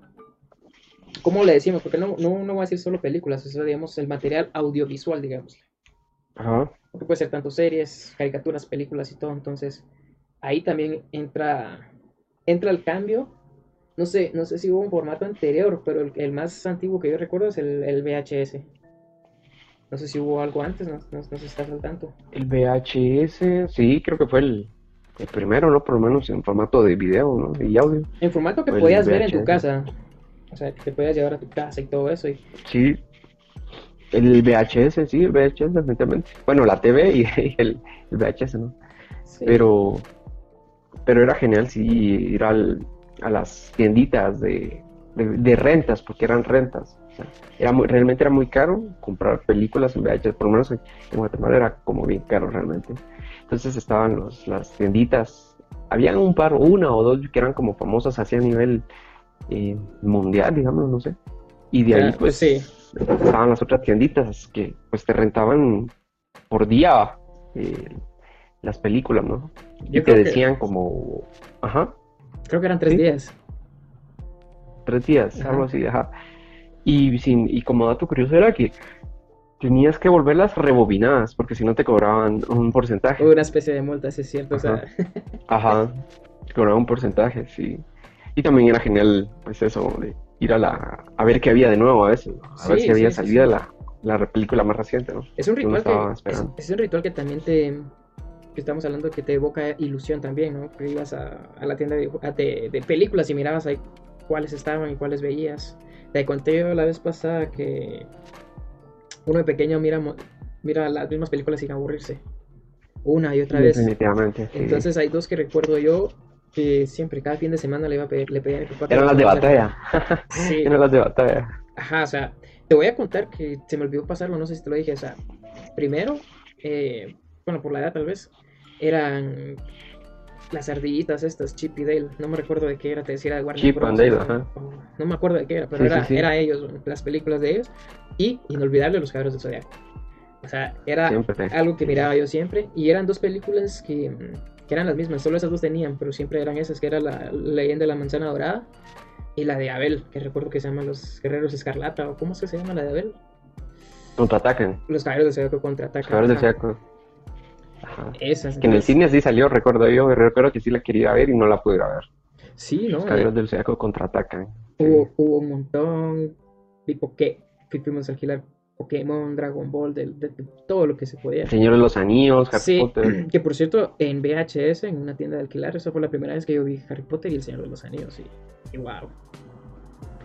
S1: ¿Cómo le decimos? Porque no, no, no voy a decir solo películas, eso digamos el material audiovisual, digamos
S2: Ajá.
S1: porque puede ser tanto series, caricaturas, películas y todo, entonces ahí también entra entra el cambio. No sé, no sé si hubo un formato anterior, pero el, el más antiguo que yo recuerdo es el, el VHS. No sé si hubo algo antes, no, no, no sé si estás al tanto.
S2: El VHS, sí, creo que fue el, el primero, ¿no? Por lo menos en formato de video, ¿no? Y audio.
S1: En formato que podías ver en tu casa. O sea, que te podías llevar a tu casa y todo eso. Y,
S2: Sí. El VHS, sí, el VHS, definitivamente. Bueno, la TV y el, el VHS, ¿no?
S1: sí.
S2: Pero, pero era genial, sí, ir al, a las tienditas de, de, rentas, porque eran rentas. era muy, realmente era muy caro comprar películas en VHS, por lo menos en, Guatemala era como bien caro realmente. Entonces estaban los, las tienditas, habían un par, una o dos que eran como famosas así a nivel eh, mundial, digamos, no sé. Y de ahí pues, pues estaban las otras tienditas que pues te rentaban por día eh, las películas, ¿no? y te decían como, ajá.
S1: Creo que eran tres días.
S2: Tres días, algo así, ajá. Y, sin, y como dato curioso era que tenías que volverlas rebobinadas, porque si no te cobraban un porcentaje.
S1: Una especie de multa, es cierto.
S2: Ajá, o sea... Ajá. te cobraban un porcentaje, sí. Y también era genial, pues eso, de ir a la a ver qué había de nuevo a veces, a ver si había salido La, la película más reciente, ¿no?
S1: Es un ritual que, es, un ritual que también te que estamos hablando que te evoca ilusión también, ¿no? Que ibas a, a la tienda de, de, de, películas y mirabas ahí cuáles estaban y cuáles veías. Te conté yo la vez pasada que uno de pequeño mira, mira las mismas películas sin aburrirse. Una y otra vez.
S2: Definitivamente.
S1: Entonces hay dos que recuerdo yo que siempre, cada fin de semana le iba a pedir, le pedía a mi papá.
S2: Eran las de batalla. sí. Eran las de batalla.
S1: Ajá, o sea, te voy a contar que se me olvidó pasarlo, no sé si te lo dije. O sea, primero, eh, bueno, por la edad tal vez, eran las ardillitas estas, Chip y Dale, no me recuerdo de qué era, te decía de Warner
S2: Chip and Dale, ajá.
S1: no me acuerdo de qué era, pero era, ellos, las películas de ellos, y inolvidable Los Caballeros del Zodiaco. O sea, era algo que miraba yo siempre, y eran dos películas que, que, eran las mismas, solo esas dos tenían, pero siempre eran esas, que era la leyenda de la manzana dorada y la de Abel, que recuerdo que se llama Los Guerreros Escarlata, o ¿cómo es que se llama la de Abel?
S2: Contraatacan.
S1: Los Caballeros del Zodiaco contraatacan.
S2: Los Caballeros del Zodiaco que en el cine sí salió, recuerdo yo, recuerdo que sí la quería ver y no la pude ver.
S1: Sí, ¿no?
S2: Los caballeros del Zodiaco contraatacan.
S1: Hubo, hubo, un montón, tipo que fuimos a alquilar Pokémon, Dragon Ball, de, todo lo que se podía.
S2: Señor de los Anillos, Harry
S1: sí,
S2: Potter.
S1: Que por cierto, en VHS, en una tienda de alquilar, esa fue la primera vez que yo vi Harry Potter y el Señor de los Anillos. Y, y wow.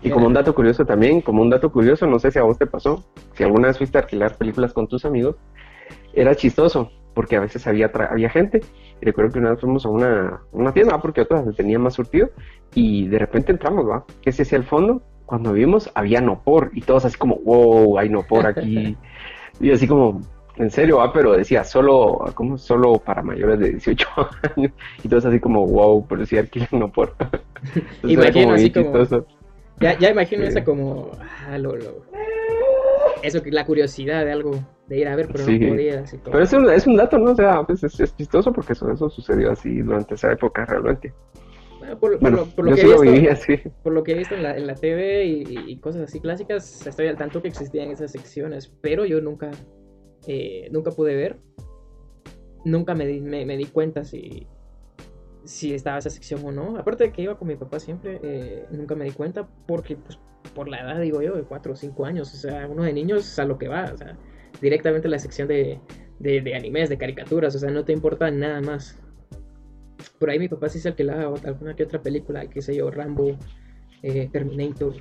S2: Y como un dato curioso también, como un dato curioso, no sé si a vos te pasó, si alguna vez fuiste a alquilar películas con tus amigos, era chistoso, porque a veces había, había gente. Y recuerdo que una vez fuimos a una, una tienda, porque otras tenían más surtido, y de repente entramos, ¿va? Que se hacia el fondo, cuando vimos, había Nopor, y todos así como, wow, hay Nopor aquí. y así como, en serio, ¿va? Pero decía, solo, como Solo para mayores de 18 años. Y todos así como, wow, pero sí alquilan Nopor.
S1: Imagino así como... Ya, ya imagino esa como, ah, lo, eso que la curiosidad de algo de ir a ver, pero no podía.
S2: Pero es un, es un dato, ¿no? O sea, pues es, es chistoso porque eso, eso sucedió así durante esa época realmente.
S1: por, lo, que he visto, por lo que he visto en la, en la TV y, cosas así clásicas, estoy al tanto que existían esas secciones, pero yo nunca, eh, nunca pude ver, nunca me di, me, di cuenta si, si estaba esa sección o no. Aparte de que iba con mi papá siempre, eh, nunca me di cuenta porque, pues, por la edad, digo yo, de 4 o 5 años, o sea, uno de niños a lo que va, o sea, directamente a la sección de, de, animes, de caricaturas, o sea, no te importa nada más. Por ahí mi papá sí se alquilaba alguna que otra película, qué sé yo, Rambo, eh, Terminator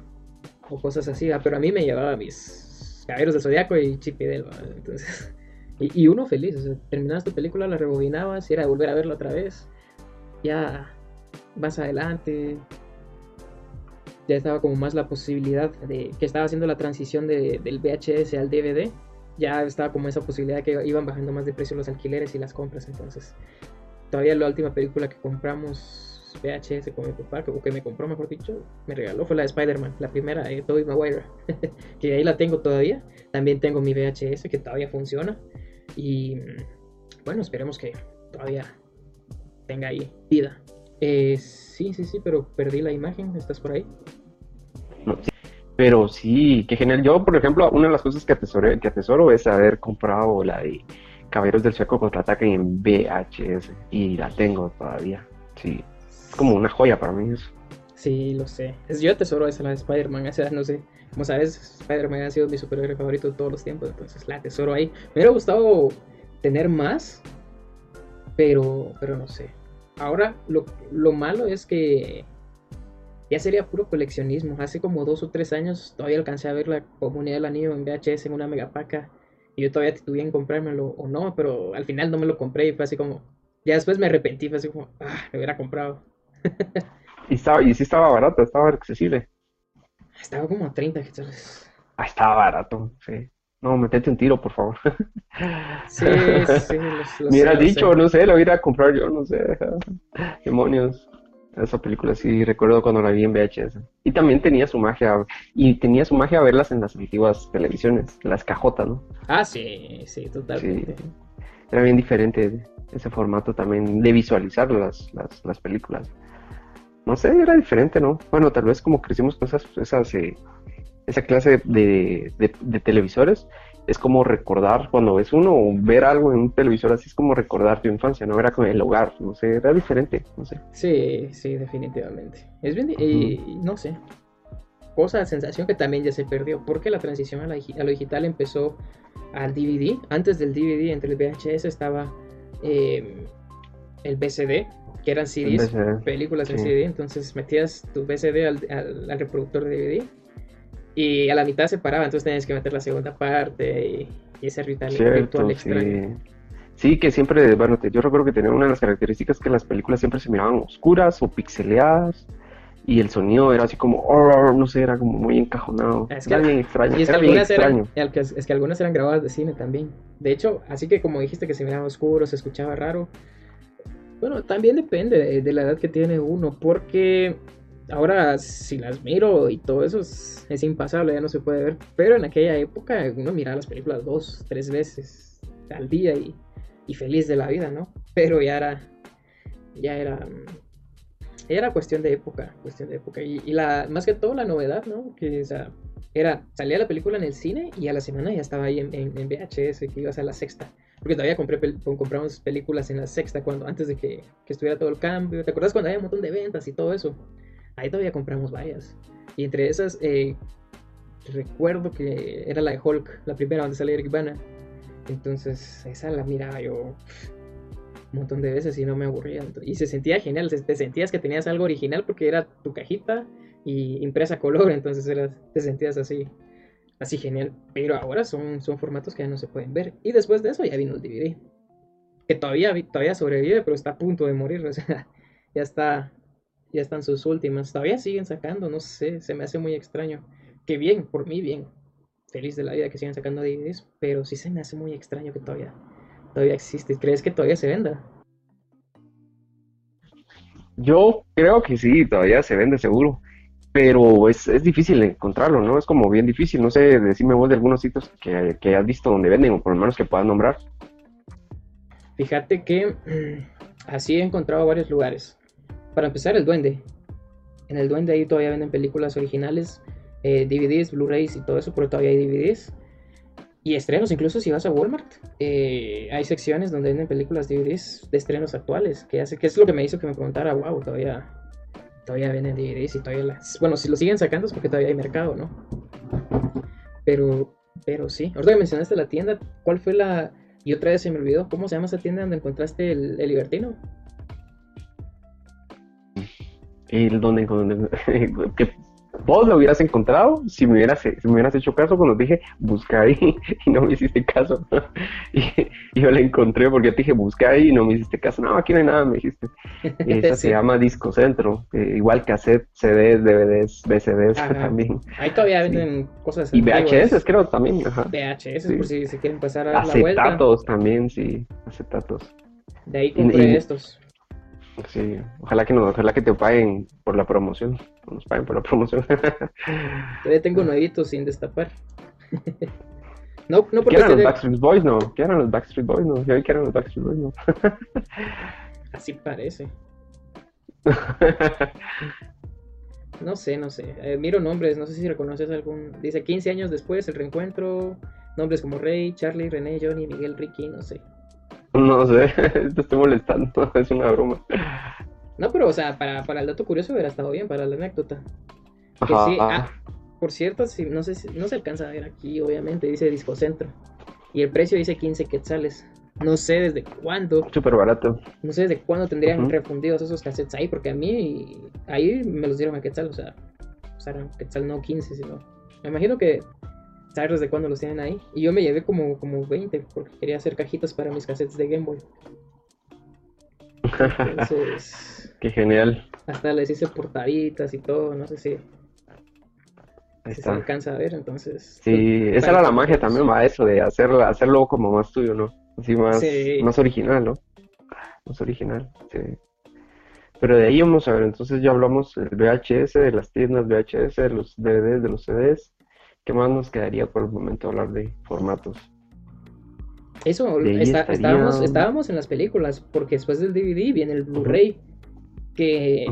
S1: o cosas así, pero a mí me llevaba mis Caballeros del Zodiaco y Chip y entonces... Y, uno feliz, o sea, terminabas tu película, la rebobinabas y era volver a verla otra vez. Ya vas adelante, ya estaba como más la posibilidad de que estaba haciendo la transición de, del VHS al DVD, ya estaba como esa posibilidad que iban bajando más de precio los alquileres y las compras, entonces todavía la última película que compramos VHS con mi papá, o que me compró mejor dicho, me regaló fue la de Spider-Man, la primera de Tobey Maguire, que ahí la tengo todavía, también tengo mi VHS que todavía funciona y bueno, esperemos que todavía tenga ahí vida. Eh, sí, sí, sí, pero perdí la imagen, ¿estás por ahí?
S2: Pero sí, qué genial. Yo, por ejemplo, una de las cosas que, atesoro, que atesoro es haber comprado la de Caballeros del Sueco contraataque en VHS y la tengo todavía. Sí, es como una joya para mí eso.
S1: Sí, lo sé. Es, yo atesoro esa, de Spider-Man. O sea, no sé. Como sabes, Spider-Man ha sido mi superhéroe favorito de todos los tiempos. Entonces la atesoro ahí. Me hubiera gustado tener más. Pero, pero no sé. Ahora, lo, lo malo es que ya sería puro coleccionismo. Hace como dos o tres años todavía alcancé a ver la comunidad del anillo en VHS en una megapaca. Y yo todavía tuve en comprármelo o no, pero al final no me lo compré y fue así como. Ya después me arrepentí, fue así como, ah, me hubiera comprado.
S2: Y, estaba, y sí estaba barato, estaba accesible.
S1: Estaba como a 30 quetzales.
S2: Ah, estaba barato, sí. No, metete un tiro, por favor.
S1: Sí, sí, los, los
S2: Me hubieras dicho,
S1: sé.
S2: no sé, lo iba a comprar yo, no sé. Demonios. Esa película sí recuerdo cuando la vi en VHS. Y también tenía su magia. Y tenía su magia verlas en las antiguas televisiones, las cajotas, ¿no?
S1: Ah, sí, sí, totalmente.
S2: Era bien diferente ese formato también de visualizar las, las, las películas. No sé, era diferente, ¿no? Bueno, tal vez como crecimos con esas, esas, eh, esa clase de, de, de televisores, es como recordar cuando ves uno o ver algo en un televisor así, es como recordar tu infancia, ¿no? Era con el hogar, no sé, era diferente, no sé.
S1: Sí, sí, definitivamente. Es bien, no sé. Cosa, sensación que también ya se perdió, porque la transición a, la digi- a lo digital empezó al DVD. Antes del DVD, entre el VHS estaba eh, el VCD, que eran CDs, películas en
S2: sí.
S1: CD. Entonces metías tu VCD al, al- al reproductor de DVD y a la mitad se paraba, entonces tenías que meter la segunda parte y, y ese ritual
S2: Cierto,
S1: virtual extraño.
S2: sí. Sí, que siempre, bueno, te- yo recuerdo que tenía una de las características que las películas siempre se miraban oscuras o pixeleadas y el sonido era así como, "Oh", no sé, era como muy encajonado.
S1: Es que-
S2: Era bien extraño,
S1: Y es que,
S2: era bien
S1: algunas eran,
S2: extraño.
S1: que- es que algunas eran grabadas de cine también. De hecho, así que como dijiste que se miraba oscuro, se escuchaba raro. Bueno, también depende de, de la edad que tiene uno, porque ahora si las miro y todo eso es, es impasable, ya no se puede ver. Pero en aquella época uno miraba las películas dos, tres veces al día y, y feliz de la vida, ¿no? Pero ya era, ya era, mm, ya era cuestión de época, cuestión de época. Y, y la, más que todo la novedad, ¿no? Que, o sea, era, salía la película en el cine y a la semana ya estaba ahí en, en, en VHS, que ibas a la sexta. Porque todavía compré compramos películas en la sexta cuando, antes de que, que estuviera todo el cambio. ¿Te acuerdas cuando había un montón de ventas y todo eso? Ahí todavía compramos varias. Y entre esas, eh, recuerdo que era la de Hulk, la primera donde sale Eric Bana. Entonces, esa la miraba yo un montón de veces y no me aburría. Y se sentía genial, te sentías que tenías algo original porque era tu cajita y impresa color, entonces era- te sentías así, así genial. Pero ahora son, son formatos que ya no se pueden ver. Y después de eso ya vino el DVD, que todavía, todavía sobrevive, pero está a punto de morir, o sea, ya está, ya están sus últimas. Todavía siguen sacando, no sé, se me hace muy extraño. Que bien, por mí bien. Feliz de la vida que sigan sacando DVDs, pero sí se me hace muy extraño que todavía, todavía existe. ¿Crees que todavía se venda?
S2: Yo creo que sí, todavía se vende seguro, pero es, es difícil encontrarlo, ¿no? Es como bien difícil, no sé, decime vos de algunos sitios que, que has visto donde venden, o por lo menos que puedas nombrar.
S1: Fíjate que así he encontrado varios lugares. Para empezar, el Duende. En el Duende ahí todavía venden películas originales, eh, DVDs, Blu-rays y todo eso, pero todavía hay DVDs. Y estrenos, incluso si vas a Walmart, eh, hay secciones donde venden películas DVDs de estrenos actuales, que, hace, que es lo que me hizo que me preguntara, wow, todavía, todavía venden DVDs y todavía las... Bueno, si lo siguen sacando es porque todavía hay mercado, ¿no? Pero, pero sí. Ahorita que mencionaste la tienda, ¿cuál fue la... Y otra vez se me olvidó, ¿cómo se llama esa tienda donde encontraste el, el libertino?
S2: El donde, donde- que vos lo hubieras encontrado si me hubieras, si me hubieras hecho caso cuando dije busca ahí y no me hiciste caso. Y, y yo la encontré porque te dije busca ahí y no me hiciste caso. No, aquí no hay nada, me dijiste. Esa
S1: Sí.
S2: se llama Disco Centro, eh, igual cassette, CDs, DVDs, VCDs
S1: Ajá.
S2: también.
S1: Ahí todavía
S2: Sí.
S1: venden cosas
S2: Y
S1: antiguas.
S2: VHS creo también, ajá.
S1: VHS,
S2: Sí.
S1: por si se quieren pasar a dar la vuelta.
S2: Acetatos también, sí, acetatos.
S1: De ahí compré
S2: y-
S1: estos.
S2: Sí, ojalá que no, ojalá que te paguen por la promoción, nos paguen por la promoción.
S1: Todavía tengo nuevitos sin destapar. no, no
S2: ¿Qué
S1: porque
S2: eran
S1: esté
S2: los Backstreet Boys, no? ¿Qué eran los Backstreet Boys, no? Yo vi que eran los Backstreet Boys, no.
S1: Así parece. No sé, no sé. Eh, miro nombres, no sé si reconoces algún. Dice 15 años después, el reencuentro. Nombres como Rey, Charlie, René, Johnny, Miguel, Ricky, no sé.
S2: No sé, te estoy molestando, es una broma.
S1: No, pero o sea, para, para el dato curioso hubiera estado bien, para la anécdota. Que
S2: Ajá,
S1: sí, ah, por cierto, si, no sé si- no se alcanza a ver aquí, obviamente, dice Disco Centro. Y el precio dice 15 quetzales. No sé desde cuándo,
S2: súper barato.
S1: no sé desde cuándo tendrían refundidos esos cassettes ahí, porque a mí ahí me los dieron a quetzal, o sea, o sea, quetzal no 15, sino. Me imagino que desde cuándo los tienen ahí. Y yo me llevé como, como 20, porque quería hacer cajitas para mis cassettes de Game Boy. Entonces,
S2: Qué genial.
S1: Hasta les hice portaditas y todo, no sé si,
S2: Ahí
S1: si se alcanza a ver, entonces...
S2: Sí, esa era la magia también, va, eso de hacerlo, hacerlo como más tuyo, ¿no? Así más,
S1: Sí.
S2: más original, ¿no? Más original, sí. Pero de ahí vamos a ver, entonces ya hablamos del VHS, de las tiendas VHS, de los DVDs, de los CDs. ¿Qué más nos quedaría por el momento hablar de formatos?
S1: Eso,
S2: De ahí
S1: está-
S2: estaría-
S1: estábamos, estábamos en las películas, porque después del DVD viene el Blu-ray, que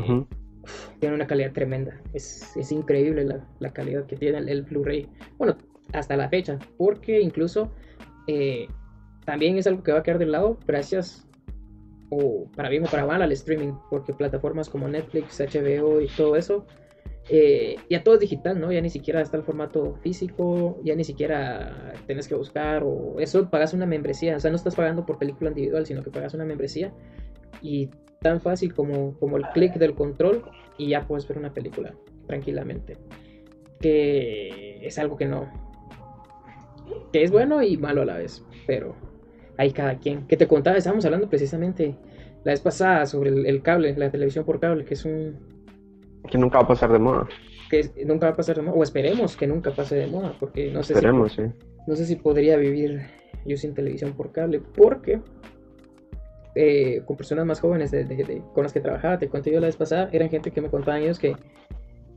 S1: tiene una calidad tremenda. Es, es increíble la, la calidad que tiene el, el Blu-ray. Bueno, hasta la fecha, porque incluso eh, también es algo que va a quedar de lado gracias, o para bien o para mal, al streaming, porque plataformas como Netflix, HBO y todo eso, eh, ya todo es digital, ¿no? Ya ni siquiera está el formato físico, ya ni siquiera tenés que buscar, o eso pagas una membresía, o sea, no estás pagando por película individual, sino que pagas una membresía y tan fácil como, como el clic del control y ya puedes ver una película tranquilamente. Que es algo que no. que es bueno y malo a la vez, pero hay cada quien. Que te contaba, estábamos hablando precisamente la vez pasada sobre el, el cable, la televisión por cable, que es un.
S2: Que nunca va a pasar de moda.
S1: que nunca va a pasar de moda, o esperemos que nunca pase de moda, porque no sé si
S2: sí.
S1: no sé si podría vivir yo sin televisión por cable, porque eh, con personas más jóvenes de- de- de- con las que trabajaba, te conté yo la vez pasada, eran gente que me contaban ellos que,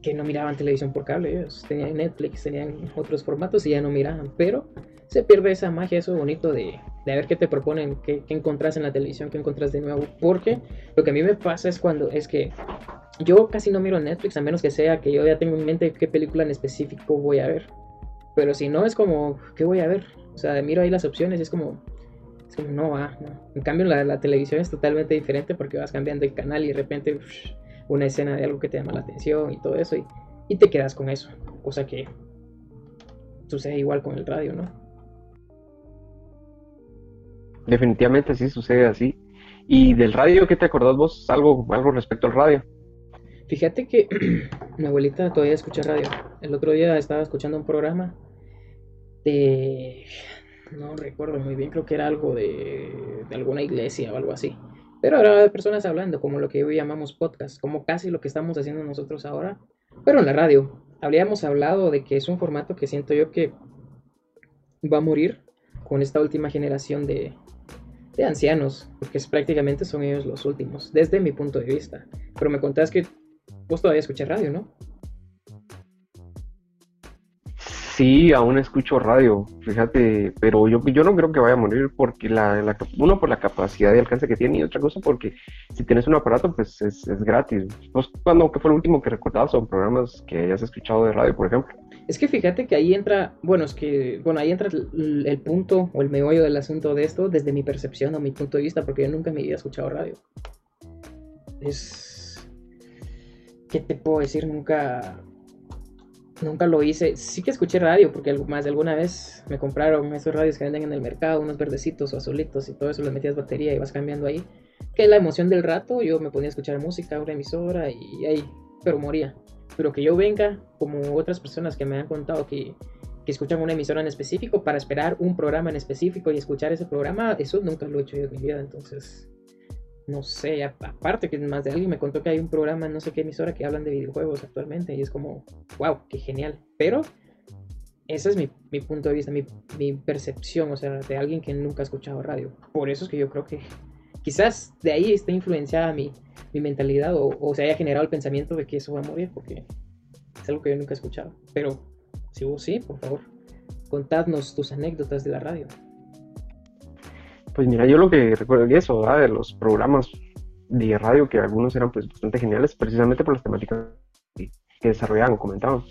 S1: que no miraban televisión por cable, ellos tenían Netflix, tenían otros formatos y ya no miraban, pero se pierde esa magia, eso bonito de, de ver qué te proponen, qué, qué encontrás en la televisión, qué encontrás de nuevo, porque lo que a mí me pasa es cuando es que yo casi no miro Netflix, a menos que sea que yo ya tengo en mente qué película en específico voy a ver. Pero si no, es como, ¿qué voy a ver? O sea, miro ahí las opciones y es como, es como, no va, no. En cambio, la, la televisión es totalmente diferente porque vas cambiando el canal y de repente una escena de algo que te llama la atención y todo eso y, y te quedas con eso. Cosa que sucede igual con el radio, ¿no?
S2: Definitivamente sí sucede así. ¿Y del radio qué te acordás vos? Algo, algo respecto al radio.
S1: Fíjate que mi abuelita todavía escucha radio. El otro día estaba escuchando un programa de... No recuerdo muy bien, creo que era algo de, de alguna iglesia o algo así. Pero era de personas hablando, como lo que hoy llamamos podcast, como casi lo que estamos haciendo nosotros ahora, pero en la radio. Habríamos hablado de que es un formato que siento yo que va a morir con esta última generación de, de ancianos, porque es, prácticamente son ellos los últimos, desde mi punto de vista. Pero me contabas que vos todavía escuchas radio, ¿no?
S2: Sí, aún escucho radio, fíjate, pero yo, yo no creo que vaya a morir porque la, la uno por la capacidad de alcance que tiene y otra cosa porque si tienes un aparato pues es, es gratis. ¿Vos cuándo, qué fue lo último que recordabas o programas que hayas escuchado de radio, por ejemplo?
S1: Es que fíjate que ahí entra, bueno, es que, bueno, ahí entra el, el punto o el meollo del asunto de esto desde mi percepción o mi punto de vista, porque yo nunca me había escuchado radio. Es... ¿Qué te puedo decir? Nunca... Nunca lo hice. Sí que escuché radio, porque más de alguna vez me compraron esos radios que venden en el mercado, unos verdecitos o azulitos y todo eso, le metías batería y vas cambiando ahí. Que la emoción del rato, yo me ponía a escuchar música, una emisora y ahí, pero moría. Pero que yo venga, como otras personas que me han contado que, que escuchan una emisora en específico para esperar un programa en específico y escuchar ese programa, eso nunca lo he hecho yo en mi vida, entonces no sé, aparte que más de alguien me contó que hay un programa no sé qué emisora que hablan de videojuegos actualmente y es como, wow, qué genial, pero ese es mi, mi punto de vista, mi, mi percepción, o sea, de alguien que nunca ha escuchado radio, por eso es que yo creo que quizás de ahí está influenciada mi, mi mentalidad o, o se haya generado el pensamiento de que eso va a morir porque es algo que yo nunca he escuchado. Pero si vos sí, por favor, contadnos tus anécdotas de la radio.
S2: Pues mira, yo lo que recuerdo de eso, ¿verdad? de los programas de radio que algunos eran pues bastante geniales precisamente por las temáticas que desarrollaban comentaban.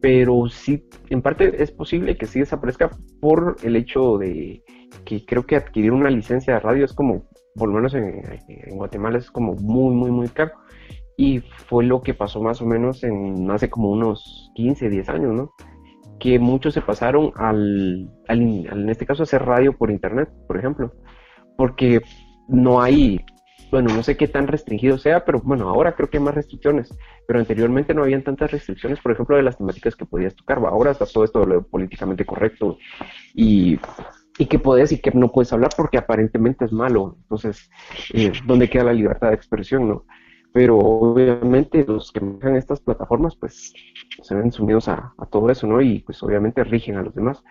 S2: Pero sí, en parte es posible que sí desaparezca por el hecho de que creo que adquirir una licencia de radio es como, por lo menos en, en Guatemala es como muy, muy, muy caro. Y fue lo que pasó más o menos en hace como unos 15, 10 años, ¿no? Que muchos se pasaron al, al en este caso, hacer radio por internet, por ejemplo. Porque no hay, bueno, no sé qué tan restringido sea, pero bueno, ahora creo que hay más restricciones. Pero anteriormente no habían tantas restricciones, por ejemplo, de las temáticas que podías tocar. Ahora está todo esto lo políticamente correcto y, y que puedes y que no puedes hablar porque aparentemente es malo. Entonces, eh, ¿dónde queda la libertad de expresión, no? Pero obviamente los que manejan estas plataformas pues se ven sumidos a, todo eso, ¿no? Y pues obviamente rigen a los demás.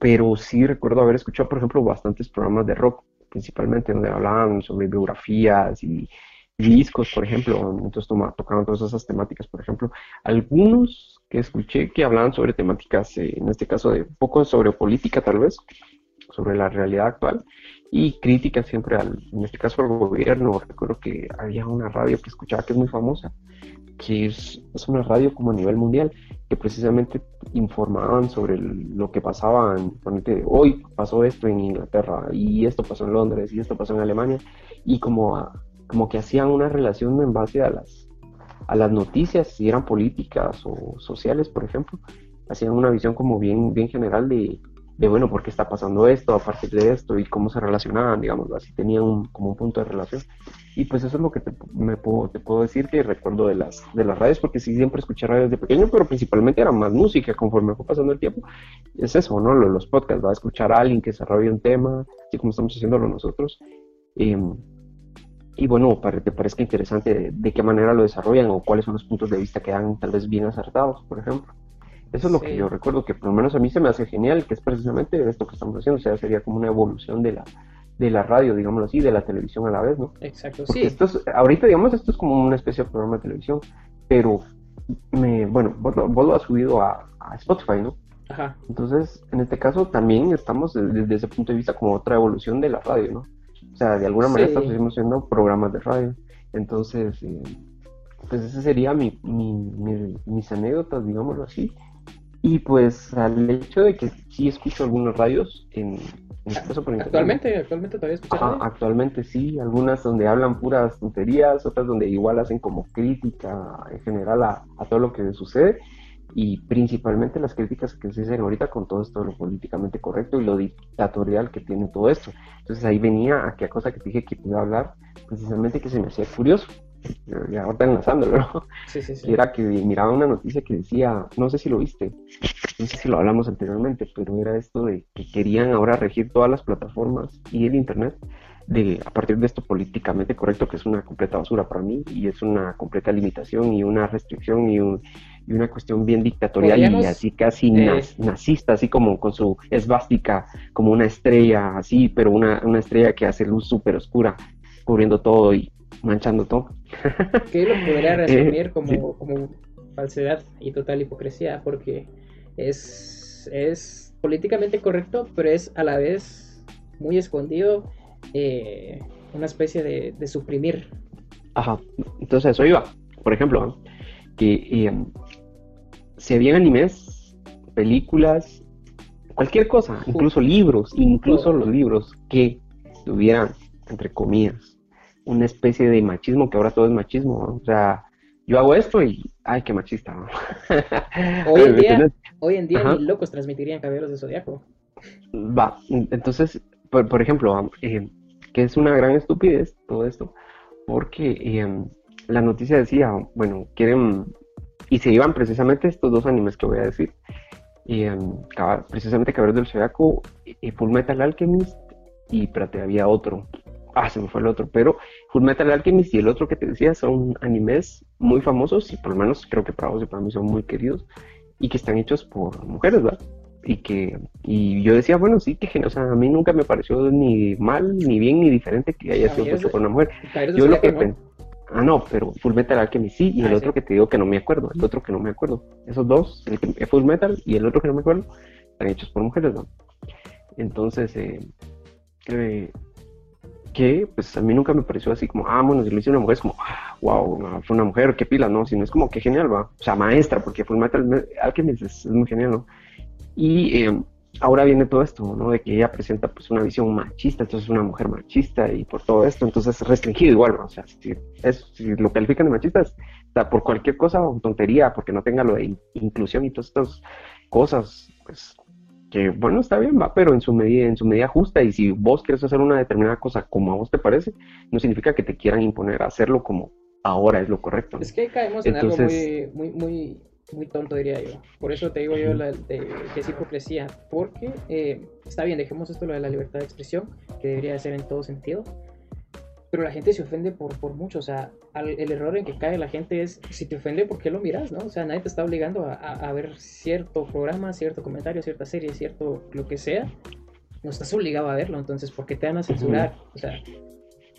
S2: Pero sí recuerdo haber escuchado, por ejemplo, bastantes programas de rock, principalmente donde hablaban sobre biografías y discos, por ejemplo, entonces tocaban todas esas temáticas, por ejemplo. Algunos que escuché que hablaban sobre temáticas, eh, en este caso de un poco sobre política tal vez, sobre la realidad actual, y críticas siempre al, en este caso al gobierno. Recuerdo que había una radio que escuchaba que es muy famosa, que es, es una radio como a nivel mundial, que precisamente informaban sobre lo que pasaba, en, hoy pasó esto en Inglaterra, y esto pasó en Londres, y esto pasó en Alemania, y como, como que hacían una relación en base a las, a las noticias, si eran políticas o sociales, por ejemplo, hacían una visión como bien, bien general de, de bueno, por qué está pasando esto a partir de esto y cómo se relacionaban, digamos, así tenían como un punto de relación. Y pues eso es lo que te, puedo, decir que recuerdo de las, de las radios, porque sí siempre escuché radios de pequeño, pero principalmente era más música conforme fue pasando el tiempo. Es eso, ¿no? Los, podcasts, va a escuchar a alguien que desarrolla un tema, así como estamos haciéndolo nosotros. Em, y bueno, para te parezca interesante de qué manera lo desarrollan o cuáles son los puntos de vista que dan tal vez bien acertados, por ejemplo. Eso es lo que yo recuerdo, que por lo menos a mí se me hace genial, que es precisamente esto que estamos haciendo, o sea, sería como una evolución de la, de la radio, digámoslo así, de la televisión a la vez, ¿no?
S1: Exacto,
S2: sí. Esto ahorita, digamos, esto es como una especie de programa de televisión, pero, me, bueno, vos, lo has subido a, Spotify, ¿no? Ajá. Entonces, en este caso, también estamos desde, ese punto de vista como otra evolución de la radio, ¿no? O sea, de alguna manera estamos haciendo programas de radio. Entonces, eh, pues ese sería mi, mi, mis anécdotas, digámoslo así. Y pues al hecho de que sí escucho algunos radios en,
S1: en Actualmente, actualmente todavía escuchas
S2: Actualmente sí, algunas donde hablan puras tonterías, otras donde igual hacen como crítica en general a, todo lo que sucede y principalmente las críticas que se hacen ahorita con todo esto lo políticamente correcto y lo dictatorial que tiene todo esto. Entonces ahí venía aquella cosa que te dije que iba a hablar, precisamente que se me hacía curioso ya ahorita enlazándolo, ¿no? Sí, sí, sí. era que miraba una noticia que decía, no sé si lo viste, no sé si lo hablamos anteriormente, pero era esto de que querían ahora regir todas las plataformas y el Internet de, a partir de esto políticamente correcto, que es una completa basura para mí, y es una completa limitación y una restricción y, y una cuestión bien dictatorial y así casi eh, nazista, así como con su esvástica, como una estrella así, pero una, una estrella que hace luz súper oscura, cubriendo todo y manchando todo.
S1: que lo podría resumir eh, como, como falsedad y total hipocresía, porque es, es políticamente correcto, pero es a la vez muy escondido eh, una especie de, suprimir.
S2: Ajá, entonces eso iba. Por ejemplo, que eh, si habían animes, películas, cualquier cosa, incluso libros, incluso los libros que tuvieran, entre comillas, una especie de machismo, que ahora todo es machismo, o sea, yo hago esto y, ay, qué machista.
S1: Hoy en día, hoy en día ni locos transmitirían caballeros de zodiaco.
S2: Va, entonces, por, ejemplo, eh, que es una gran estupidez todo esto, porque eh, la noticia decía, bueno, quieren, y se iban precisamente estos dos animes que voy a decir, y, eh, precisamente Caballeros del Zodiaco y Full Metal Alchemist, y espérate, había otro, ah, se me fue el otro, pero Full Metal Alchemist y el otro que te decía son animes muy famosos y por lo menos creo que para vos y para mí son muy queridos y que están hechos por mujeres, ¿verdad? Y que y yo decía, bueno, sí, que o sea, a mí nunca me pareció ni mal, ni bien, ni diferente que haya sido hecho por una mujer. Yo lo que Ah, no, pero Full Metal Alchemist sí, y el ah, otro que te digo que no me acuerdo, el otro que no me acuerdo. Esos dos, el que, Full Metal y el otro que no me acuerdo, están hechos por mujeres, ¿no? Entonces, eh, eh, que pues a mí nunca me pareció así como, ah, bueno, si lo hizo una mujer es como, wow, fue una mujer, qué pila, ¿no? Sino es como, qué genial, va. O sea, maestra, porque fue Metal Alchemist es, es muy genial, ¿no? Y eh, ahora viene todo esto, ¿no? De que ella presenta pues una visión machista, entonces es una mujer machista y por todo esto, entonces es restringido igual, ¿no? O sea, si, es, si lo califican de machistas, está por cualquier cosa tontería, porque no tenga lo de inclusión y todas estas cosas, pues que bueno, está bien, va, pero en su medida, en su medida justa, y si vos quieres hacer una determinada cosa como a vos te parece, no significa que te quieran imponer hacerlo como ahora es lo correcto.
S1: Es que caemos en algo muy, muy, muy, muy tonto, diría yo. Por eso te digo yo la, de, que es hipocresía, porque eh, está bien, dejemos esto lo de la libertad de expresión, que debería ser en todo sentido, pero la gente se ofende por, por mucho, o sea, el error en que cae la gente es, si te ofende, ¿por qué lo miras, no? O sea, nadie te está obligando a, a, ver cierto programa, cierto comentario, cierta serie, cierto lo que sea, no estás obligado a verlo, entonces, ¿por qué te van a censurar? O sea,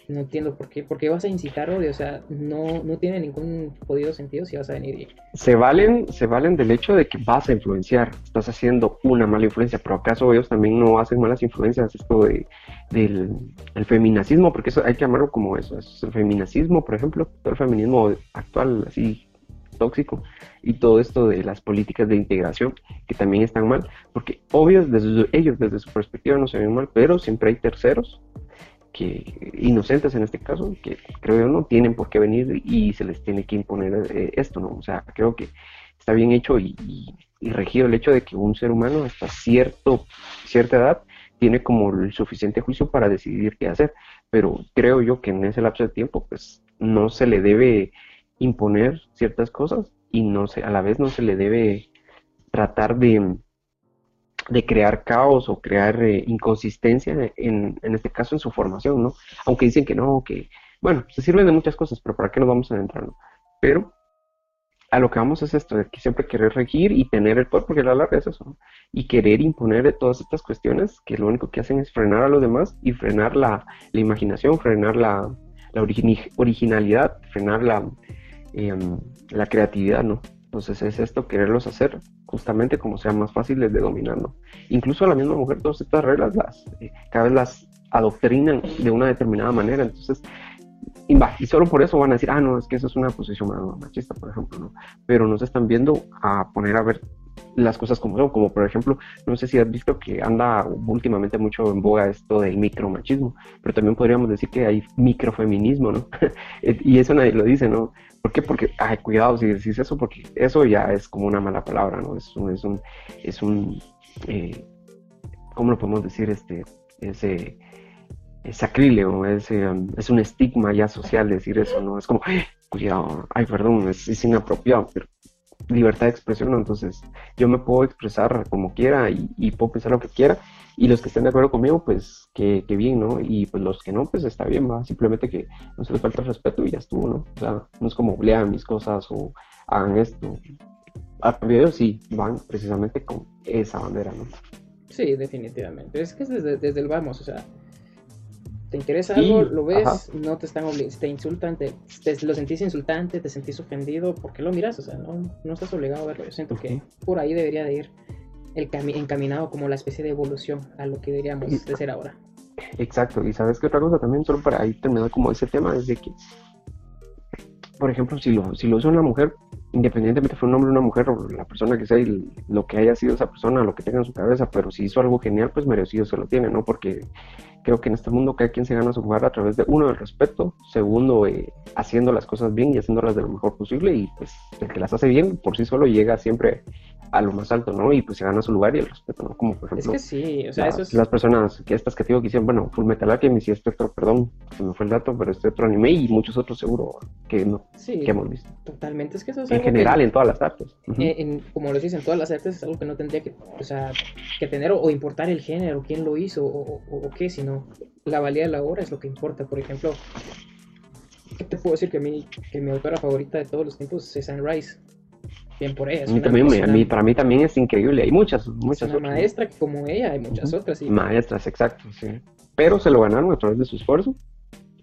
S1: no entiendo por qué, vas a incitar odio, o sea, no, no tiene ningún podido sentido si vas a venir.
S2: Se valen, se valen del hecho de que vas a influenciar, estás haciendo una mala influencia, pero acaso ellos también no hacen malas influencias, esto de, del el feminacismo, porque eso hay que llamarlo como eso, es el feminacismo, por ejemplo, todo el feminismo actual, así tóxico, y todo esto de las políticas de integración, que también están mal, porque obvio, desde ellos, desde su perspectiva, no se ven mal, pero siempre hay terceros que inocentes en este caso, que creo yo no tienen por qué venir y se les tiene que imponer eh, esto, ¿no? O sea, creo que está bien hecho y, regido el hecho de que un ser humano hasta cierto, cierta edad tiene como el suficiente juicio para decidir qué hacer, pero creo yo que en ese lapso de tiempo pues no se le debe imponer ciertas cosas y no se, a la vez no se le debe tratar de, de crear caos o crear eh, inconsistencia en, en, este caso en su formación, ¿no? Aunque dicen que no, que, bueno, se sirven de muchas cosas, pero ¿para qué nos vamos a adentrar, no? Pero a lo que vamos es esto, de que siempre querer regir y tener el poder, porque la larga es eso, y querer imponer todas estas cuestiones que lo único que hacen es frenar a los demás y frenar la, la imaginación, frenar la, la originalidad, frenar la, em, la creatividad, ¿no? Entonces es esto, quererlos hacer justamente como sean más fáciles de dominar, ¿no? Incluso a la misma mujer todas estas reglas las, eh, cada vez las adoctrinan de una determinada manera, entonces, y, solo por eso van a decir, ah, no, es que eso es una posición machista, por ejemplo, ¿no? Pero no se están viendo a poner a ver las cosas como son, como por ejemplo, no sé si has visto que anda últimamente mucho en boga esto del micromachismo, pero también podríamos decir que hay microfeminismo, ¿no? y eso nadie lo dice, ¿no? ¿Por qué? Porque, ay, cuidado si decís eso, porque eso ya es como una mala palabra, ¿no? Es un, es un, es un eh, ¿cómo lo podemos decir? Este, ese sacrílego, es, um, es un estigma ya social decir eso, ¿no? Es como, ay, cuidado, ay, perdón, es, es inapropiado, pero libertad de expresión, entonces yo me puedo expresar como quiera y, puedo pensar lo que quiera y los que estén de acuerdo conmigo, pues que, bien, ¿no? Y pues los que no, pues está bien, va, simplemente que no se les falta respeto y ya estuvo, ¿no? O sea, no es como lean mis cosas o hagan esto. A ellos sí van precisamente con esa bandera, ¿no?
S1: Sí, definitivamente. Es que es desde, desde el vamos, o sea, te interesa algo, lo ves, no te están te insultan, te, lo sentís insultante, te sentís ofendido, ¿por qué lo miras? O sea, no, no estás obligado a verlo. Yo siento que por ahí debería de ir el encaminado como la especie de evolución a lo que deberíamos de ser ahora.
S2: Exacto, y sabes que otra cosa también, solo para ahí terminar como ese tema, es de que, por ejemplo, si lo, si lo usa una mujer, independientemente fue un hombre o una mujer, o la persona que sea, y lo que haya sido esa persona, lo que tenga en su cabeza, pero si hizo algo genial, pues merecido se lo tiene, ¿no? Porque creo que en este mundo cada quien se gana su lugar a través de uno, el respeto, segundo, eh, haciendo las cosas bien y haciéndolas de lo mejor posible y pues el que las hace bien por sí solo llega siempre a lo más alto, ¿no? Y pues se gana su lugar y el respeto, ¿no? Como por ejemplo...
S1: Es que sí, o sea,
S2: las,
S1: eso es...
S2: las personas que estas que te digo que hicieron, bueno, Full Metal Alchemist y este otro, perdón, se me fue el dato, pero este otro anime y muchos otros seguro que no,
S1: sí,
S2: que hemos visto.
S1: Totalmente, es que eso es
S2: En general, en todas las artes.
S1: en, como lo dices, en todas las artes es algo que no tendría que, o sea, que tener o, importar el género, quién lo hizo o, o qué, sino la valía de la obra es lo que importa. Por ejemplo, ¿qué te puedo decir que, a mí, que mi autora favorita de todos los tiempos es Anne Rice? Bien por ella.
S2: también, para mí también es increíble. Hay muchas, muchas.
S1: Es una maestra que como ella hay muchas otras.
S2: Maestras, exacto, sí. Pero se lo ganaron a través de su esfuerzo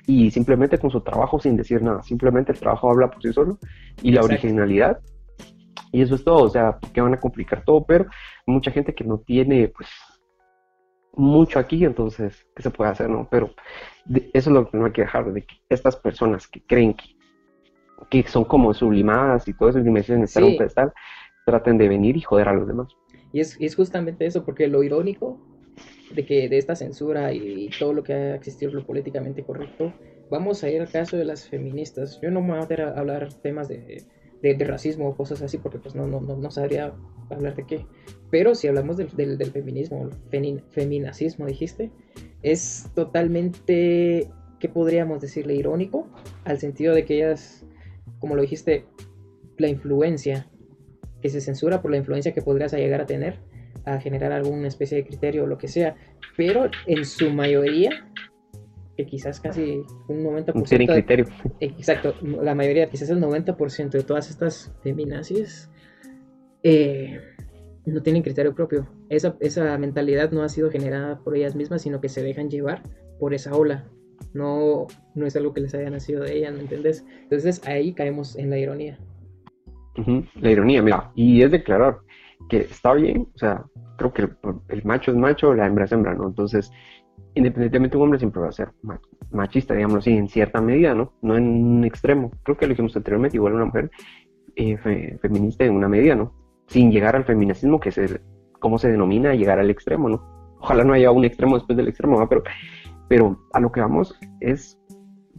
S2: y simplemente con su trabajo sin decir nada. Simplemente el trabajo habla por sí solo y la originalidad. Y eso es todo, o sea, que van a complicar todo, pero mucha gente que no tiene, pues, mucho aquí, entonces, ¿qué se puede hacer? no Pero eso es lo que no hay que dejar, de que estas personas que creen que, que son como sublimadas y todas esas dimensiones de un pedestal, traten de venir y joder a los demás.
S1: Y es, es justamente eso, porque lo irónico de que de esta censura y, todo lo que ha existido lo políticamente correcto, vamos a ir al caso de las feministas. Yo no me voy a meter a hablar temas de de, racismo o cosas así, porque pues no, no, no, sabría hablar de qué. Pero si hablamos del, del, feminismo, feminacismo, dijiste, es totalmente, ¿qué podríamos decirle? Irónico, al sentido de que ellas, como lo dijiste, la influencia, que se censura por la influencia que podrías llegar a tener, a generar alguna especie de criterio o lo que sea, pero en su mayoría que quizás casi un 90%...
S2: Tienen criterio.
S1: Exacto, la mayoría, quizás el 90% de todas estas feminazis eh, no tienen criterio propio. Esa, esa mentalidad no ha sido generada por ellas mismas, sino que se dejan llevar por esa ola. No, no es algo que les haya nacido de ellas, ¿me entiendes? Entonces ahí caemos en la ironía.
S2: La ironía, mira, y es declarar que está bien, o sea, creo que el, macho es macho, la hembra es hembra, ¿no? Entonces, independientemente un hombre siempre va a ser machista, digámoslo así, en cierta medida, ¿no? No en un extremo. Creo que lo dijimos anteriormente, igual una mujer eh, feminista en una medida, ¿no? Sin llegar al feminismo, que es cómo se denomina llegar al extremo, ¿no? Ojalá no haya un extremo después del extremo, ¿no? pero, pero a lo que vamos es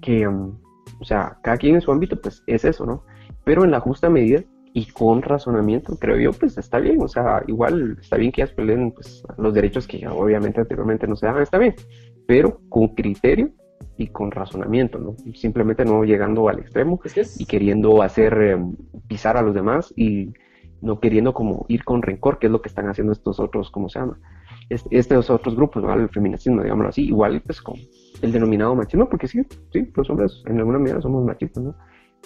S2: que, um, o sea, cada quien en su ámbito, pues es eso, ¿no? Pero en la justa medida y con razonamiento, creo yo, pues está bien, o sea, igual está bien que ellas peleen pues, los derechos que obviamente anteriormente no se daban, está bien, pero con criterio y con razonamiento, ¿no? Simplemente no llegando al extremo y queriendo hacer em, pisar a los demás y no queriendo como ir con rencor, que es lo que están haciendo estos otros, ¿cómo se llama? estos otros grupos, ¿no? El feminismo, digámoslo así, igual pues con el denominado machismo, porque sí, sí, los hombres en alguna medida somos machistas, ¿no?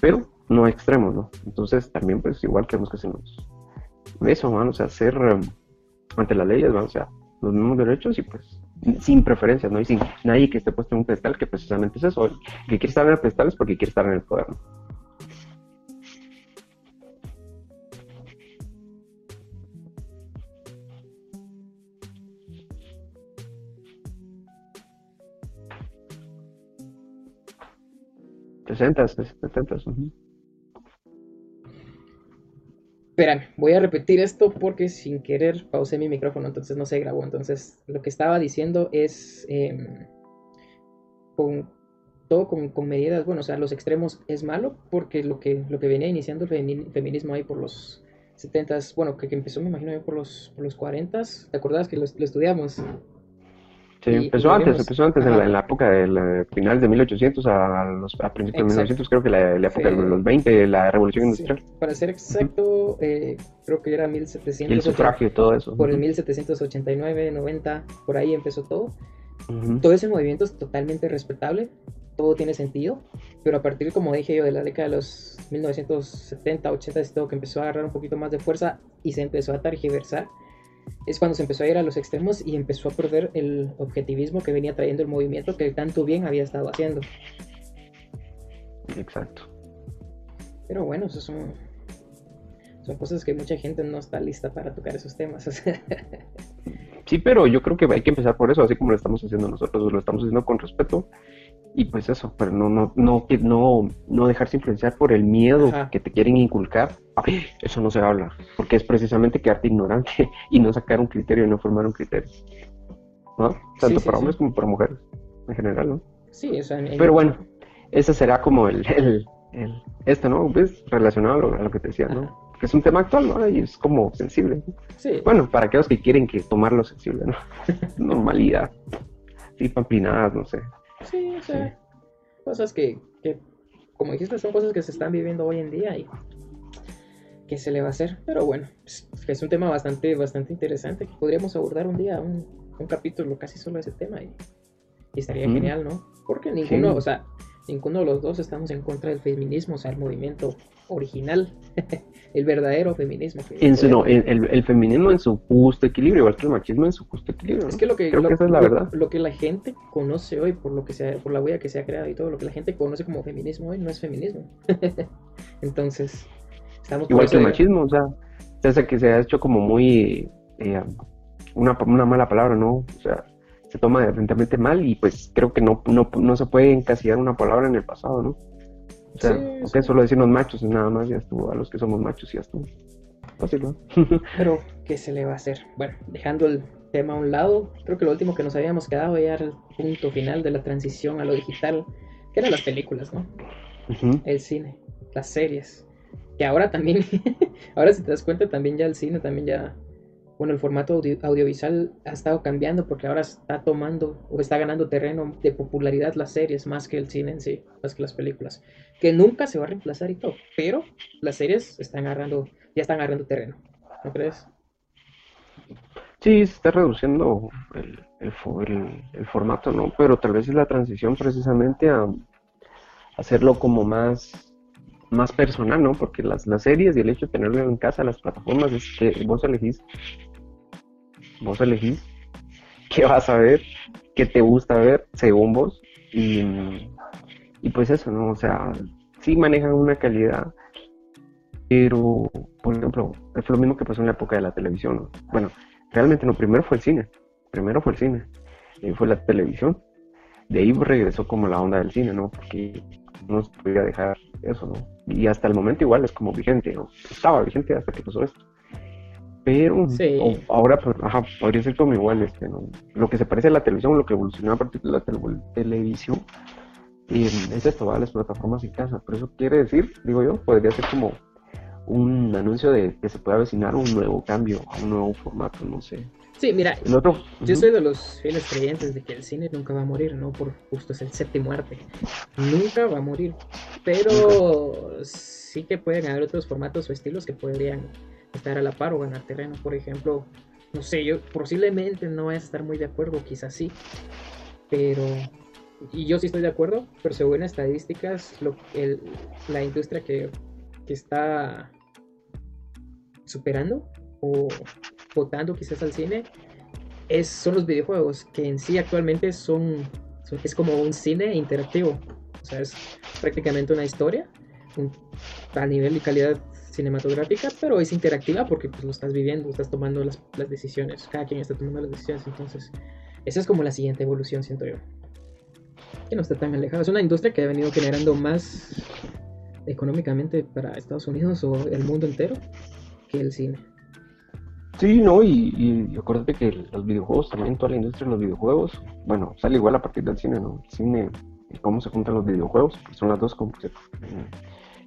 S2: Pero no extremos, ¿no? Entonces también pues igual queremos que se nos... Eso, o sea, ser um, ante las leyes, o sea, los mismos derechos y pues sin preferencias, ¿no? Y sin nadie que esté puesto en un pedestal, que precisamente es eso, que quiere estar en el es porque quiere estar en el poder, ¿no? 60, 70.
S1: Espérame, voy a repetir esto porque sin querer pausé mi micrófono, entonces no se grabó. Entonces, lo que estaba diciendo es em, con todo con, medidas, bueno, o sea, los extremos es malo porque lo que, lo que venía iniciando el feminismo ahí por los 70, bueno, que, empezó, me imagino, por los, por los 40, ¿te acordás que lo estudiamos?
S2: Sí, empezó antes, empezó antes, en la, época de la, finales de 1800 a, los, a principios de 1900, creo que la, la época de los 20, la revolución industrial.
S1: Para ser exacto, eh, creo que era 1700.
S2: el sufragio y todo eso.
S1: Por el 1789, 90, por ahí empezó todo. Todo ese movimiento es totalmente respetable, todo tiene sentido, pero a partir, como dije yo, de la década de los 1970, 80, es todo que empezó a agarrar un poquito más de fuerza y se empezó a targiversar es cuando se empezó a ir a los extremos y empezó a perder el objetivismo que venía trayendo el movimiento que tanto bien había estado haciendo.
S2: Exacto.
S1: Pero bueno, eso son, son cosas que mucha gente no está lista para tocar esos temas.
S2: sí, pero yo creo que hay que empezar por eso, así como lo estamos haciendo nosotros, lo estamos haciendo con respeto y pues eso, pero no, no, no, no, no dejarse influenciar por el miedo que te quieren inculcar. eso no se habla, porque es precisamente quedarte ignorante y no sacar un criterio y no formar un criterio. ¿No? Tanto para hombres como para mujeres, en general, ¿no?
S1: Sí, eso
S2: Pero bueno, ese será como el, el, el esto, ¿no? ¿Ves? Relacionado a lo, que te decía, ¿no? Que es un tema actual, ¿no? Y es como sensible.
S1: Sí.
S2: Bueno, para aquellos que quieren que tomarlo sensible, ¿no? Normalidad. Sí, pampinadas, no sé.
S1: Sí, o sea, cosas que, como dijiste, son cosas que se están viviendo hoy en día y que se le va a hacer. Pero bueno, pues, es un tema bastante, bastante interesante que podríamos abordar un día, un, un capítulo casi solo de ese tema y, estaría genial, ¿no? Porque ninguno, o sea, ninguno de los dos estamos en contra del feminismo, o sea, el movimiento original, el verdadero feminismo.
S2: En su, no, el, feminismo en su justo equilibrio, igual que el machismo en su justo equilibrio.
S1: Es que lo que,
S2: Creo que esa es la verdad.
S1: Lo que la gente conoce hoy, por lo que sea, por la huella que se ha creado y todo, lo que la gente conoce como feminismo hoy no es feminismo. Entonces, estamos
S2: igual que el machismo, o sea, desde que se ha hecho como muy eh, una, una mala palabra, ¿no? O sea, se toma de mal y pues creo que no, no, no se puede encasillar una palabra en el pasado, ¿no? O sea, sí, solo decirnos machos nada más ya estuvo, a los que somos machos ya estuvo. Fácil, ¿no?
S1: Pero, ¿qué se le va a hacer? Bueno, dejando el tema a un lado, creo que lo último que nos habíamos quedado ya era el punto final de la transición a lo digital, que eran las películas, ¿no? El cine, las series. Que ahora también, ahora si te das cuenta, también ya el cine también ya bueno, el formato audiovisual ha estado cambiando porque ahora está tomando o está ganando terreno de popularidad las series más que el cine en sí, más que las películas, que nunca se va a reemplazar y todo, pero las series están agarrando, ya están agarrando terreno, ¿no crees?
S2: Sí, se está reduciendo el, el, formato, ¿no? Pero tal vez es la transición precisamente a hacerlo como más, más personal, ¿no? Porque las, las series y el hecho de tenerlo en casa, las plataformas, es que vos elegís, vos elegís qué vas a ver, qué te gusta ver según vos y, y pues eso, ¿no? O sea, sí manejan una calidad, pero, por ejemplo, es lo mismo que pasó en la época de la televisión, ¿no? Bueno, realmente no, primero fue el cine, primero fue el cine, y fue la televisión, de ahí regresó como la onda del cine, ¿no? Porque no se podía dejar eso, ¿no? Y hasta el momento igual es como vigente, ¿no? Estaba vigente hasta que pasó esto. Pero ahora, pues, ajá, podría ser como igual, este, ¿no? Lo que se parece a la televisión, lo que evolucionó a partir de la televisión, y es esto, ¿vale? Las plataformas en casa. Pero eso quiere decir, digo yo, podría ser como un anuncio de que se puede avecinar un nuevo cambio, un nuevo formato, no sé.
S1: Sí, mira, yo soy de los fieles creyentes de que el cine nunca va a morir, ¿no? Por justo es el séptimo arte. Nunca va a morir. Pero sí que pueden haber otros formatos o estilos que podrían estar a la par o ganar terreno. Por ejemplo, no sé, yo posiblemente no voy a estar muy de acuerdo, quizás sí. Pero y yo sí estoy de acuerdo, pero según estadísticas, lo, la industria que, que, está superando o votando quizás al cine es, son los videojuegos, que en sí actualmente son, es como un cine interactivo. O sea, es prácticamente una historia a nivel y calidad cinematográfica, pero es interactiva porque pues, lo estás viviendo, estás tomando las, las decisiones, cada quien está tomando las decisiones, entonces esa es como la siguiente evolución, siento yo que no está tan alejado. Es una industria que ha venido generando más económicamente para Estados Unidos o el mundo entero que el cine.
S2: Sí, no, y, y acuérdate que los videojuegos, también toda la industria de los videojuegos, bueno, sale igual a partir del cine, ¿no? El cine cómo se juntan los videojuegos, son las dos como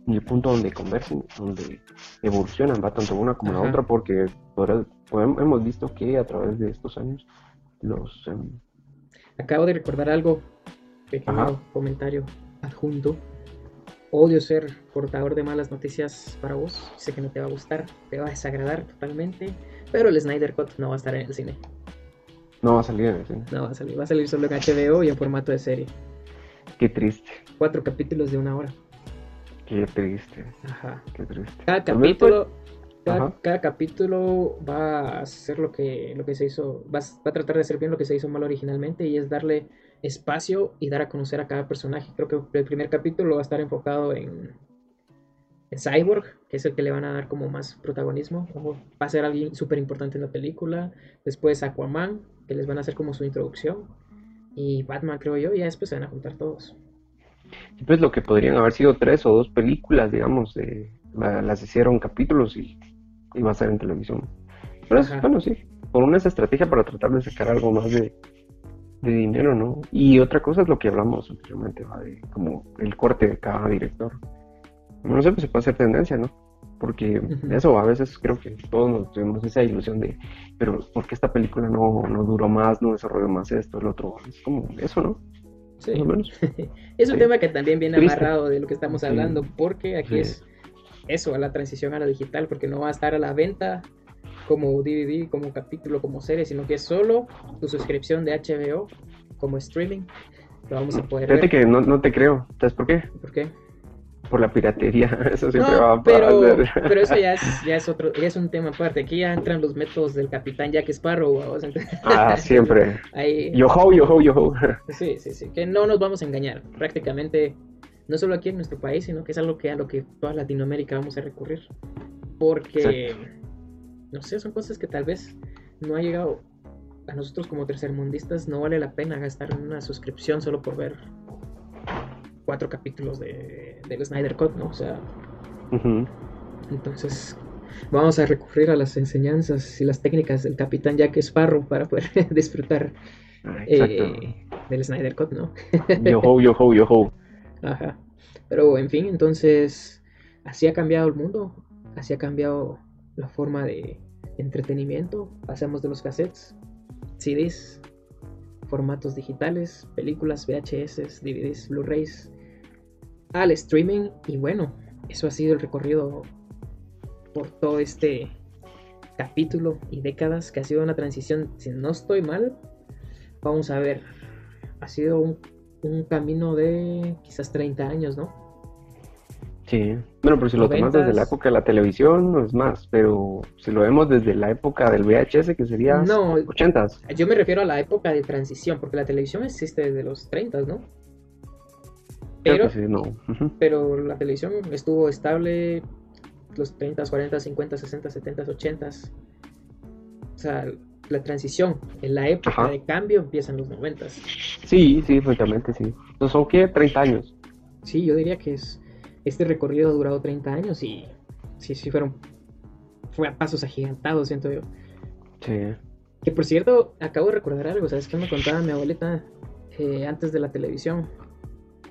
S2: en el punto donde conversen, donde evolucionan, va tanto una como la otra, porque hemos visto que a través de estos años los... Em,
S1: Acabo de recordar algo pequeño comentario adjunto. Odio ser portador de malas noticias para vos. Sé que no te va a gustar, te va a desagradar totalmente. Pero el Snyder Cut no va a estar en el cine.
S2: No va a salir en el cine.
S1: No va a salir, va a salir solo en HBO y en formato de serie.
S2: Qué triste.
S1: Cuatro capítulos de una hora.
S2: Qué triste.
S1: Ajá.
S2: Qué triste.
S1: Cada capítulo, cada, capítulo va a hacer lo que, lo que se hizo, va, va, a tratar de hacer bien lo que se hizo mal originalmente y es darle espacio y dar a conocer a cada personaje. Creo que el primer capítulo va a estar enfocado en, en Cyborg, que es el que le van a dar como más protagonismo. Va a ser alguien súper importante en la película. Después Aquaman, que les van a hacer como su introducción. Y Batman, creo yo, y ya después se van a juntar todos.
S2: Pues lo que podrían haber sido tres o dos películas, digamos, las hicieron capítulos y, va a ser en televisión. Pero bueno, sí, por una estrategia para tratar de sacar algo más de, de dinero, ¿no? Y otra cosa es lo que hablamos anteriormente, de como el corte de cada director. No sé, pues se puede hacer tendencia, ¿no? Porque eso a veces creo que todos nos tuvimos esa ilusión de, pero ¿por qué esta película no, no duró más, no desarrolló más esto, el otro? Es como eso, ¿no?
S1: Sí. es un tema que también viene amarrado de lo que estamos hablando, porque aquí es eso, a la transición a la digital, porque no va a estar a la venta como DVD, como capítulo, como serie, sino que es solo tu suscripción de HBO como streaming. Lo vamos a poder
S2: Fíjate que no, no te creo. ¿Sabes por qué?
S1: ¿Por qué?
S2: Por la piratería. Eso siempre va a
S1: pero, pero eso ya es, ya es otro, ya es un tema aparte. Aquí ya entran los métodos del capitán Jack Sparrow.
S2: ah, siempre. Ahí... Yo ho, yo ho, yo ho.
S1: Sí, sí, sí. Que no nos vamos a engañar. Prácticamente, no solo aquí en nuestro país, sino que es algo que a lo que toda Latinoamérica vamos a recurrir. Porque no sé, son cosas que tal vez no ha llegado a nosotros como tercermundistas, no vale la pena gastar una suscripción solo por ver cuatro capítulos de, del Snyder Cut, ¿no? O sea, entonces vamos a recurrir a las enseñanzas y las técnicas del capitán Jack Sparrow para poder disfrutar ah, eh, del Snyder Cut, ¿no?
S2: yo ho, yo ho, yo ho.
S1: Ajá. Pero en fin, entonces así ha cambiado el mundo, así ha cambiado la forma de entretenimiento. Pasamos de los cassettes, CDs, formatos digitales, películas, VHS, DVDs, Blu-rays, al streaming. Y bueno, eso ha sido el recorrido por todo este capítulo y décadas que ha sido una transición, si no estoy mal, vamos a ver, ha sido un, un camino de quizás 30 años, ¿no?
S2: Sí, bueno, pero si lo tomas desde la época de la televisión, no es más, pero si lo vemos desde la época del VHS, que sería
S1: no,
S2: 80
S1: Yo me refiero a la época de transición, porque la televisión existe desde los 30, ¿no?
S2: Pero, sí, no.
S1: pero la televisión estuvo estable los 30, 40, 50, 60, 70, 80. O sea, la transición en la época de cambio empieza en los 90.
S2: Sí, sí, francamente sí. Entonces, ¿son qué? 30 años.
S1: Sí, yo diría que es este recorrido ha durado 30 años y sí, sí fueron fue a pasos agigantados, siento yo.
S2: Sí.
S1: Que por cierto, acabo de recordar algo, ¿sabes qué me contaba mi abuelita eh, antes de la televisión?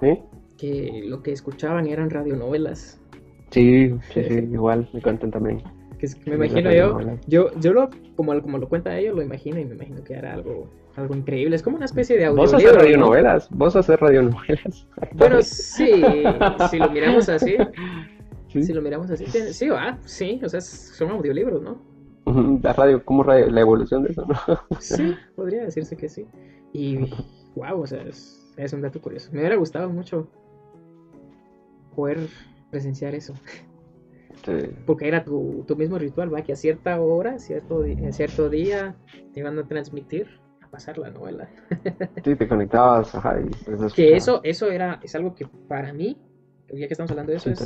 S2: ¿Sí?
S1: Que lo que escuchaban eran radionovelas.
S2: Sí, sí, sí, igual, me cuentan también.
S1: Que, me imagino yo, yo, yo lo, como, como lo cuenta ellos, lo imagino y me imagino que era algo algo increíble. Es como una especie de audio.
S2: Vos haces radionovelas, vos haces radionovelas.
S1: Bueno, sí, si lo miramos así. Si lo miramos así, sí, va, sí, o sea, son audiolibros, ¿no?
S2: La radio, como la evolución de eso, ¿no?
S1: Sí, podría decirse que sí. Y, wow, o sea, es, es un dato curioso. Me hubiera gustado mucho poder presenciar eso. Porque era tu, tu, mismo ritual, va, que a cierta hora, cierto, cierto día, te iban a transmitir pasar la novela.
S2: sí, te conectabas, ajá,
S1: Que eso, eso era, es algo que para mí, ya que estamos hablando de eso, es,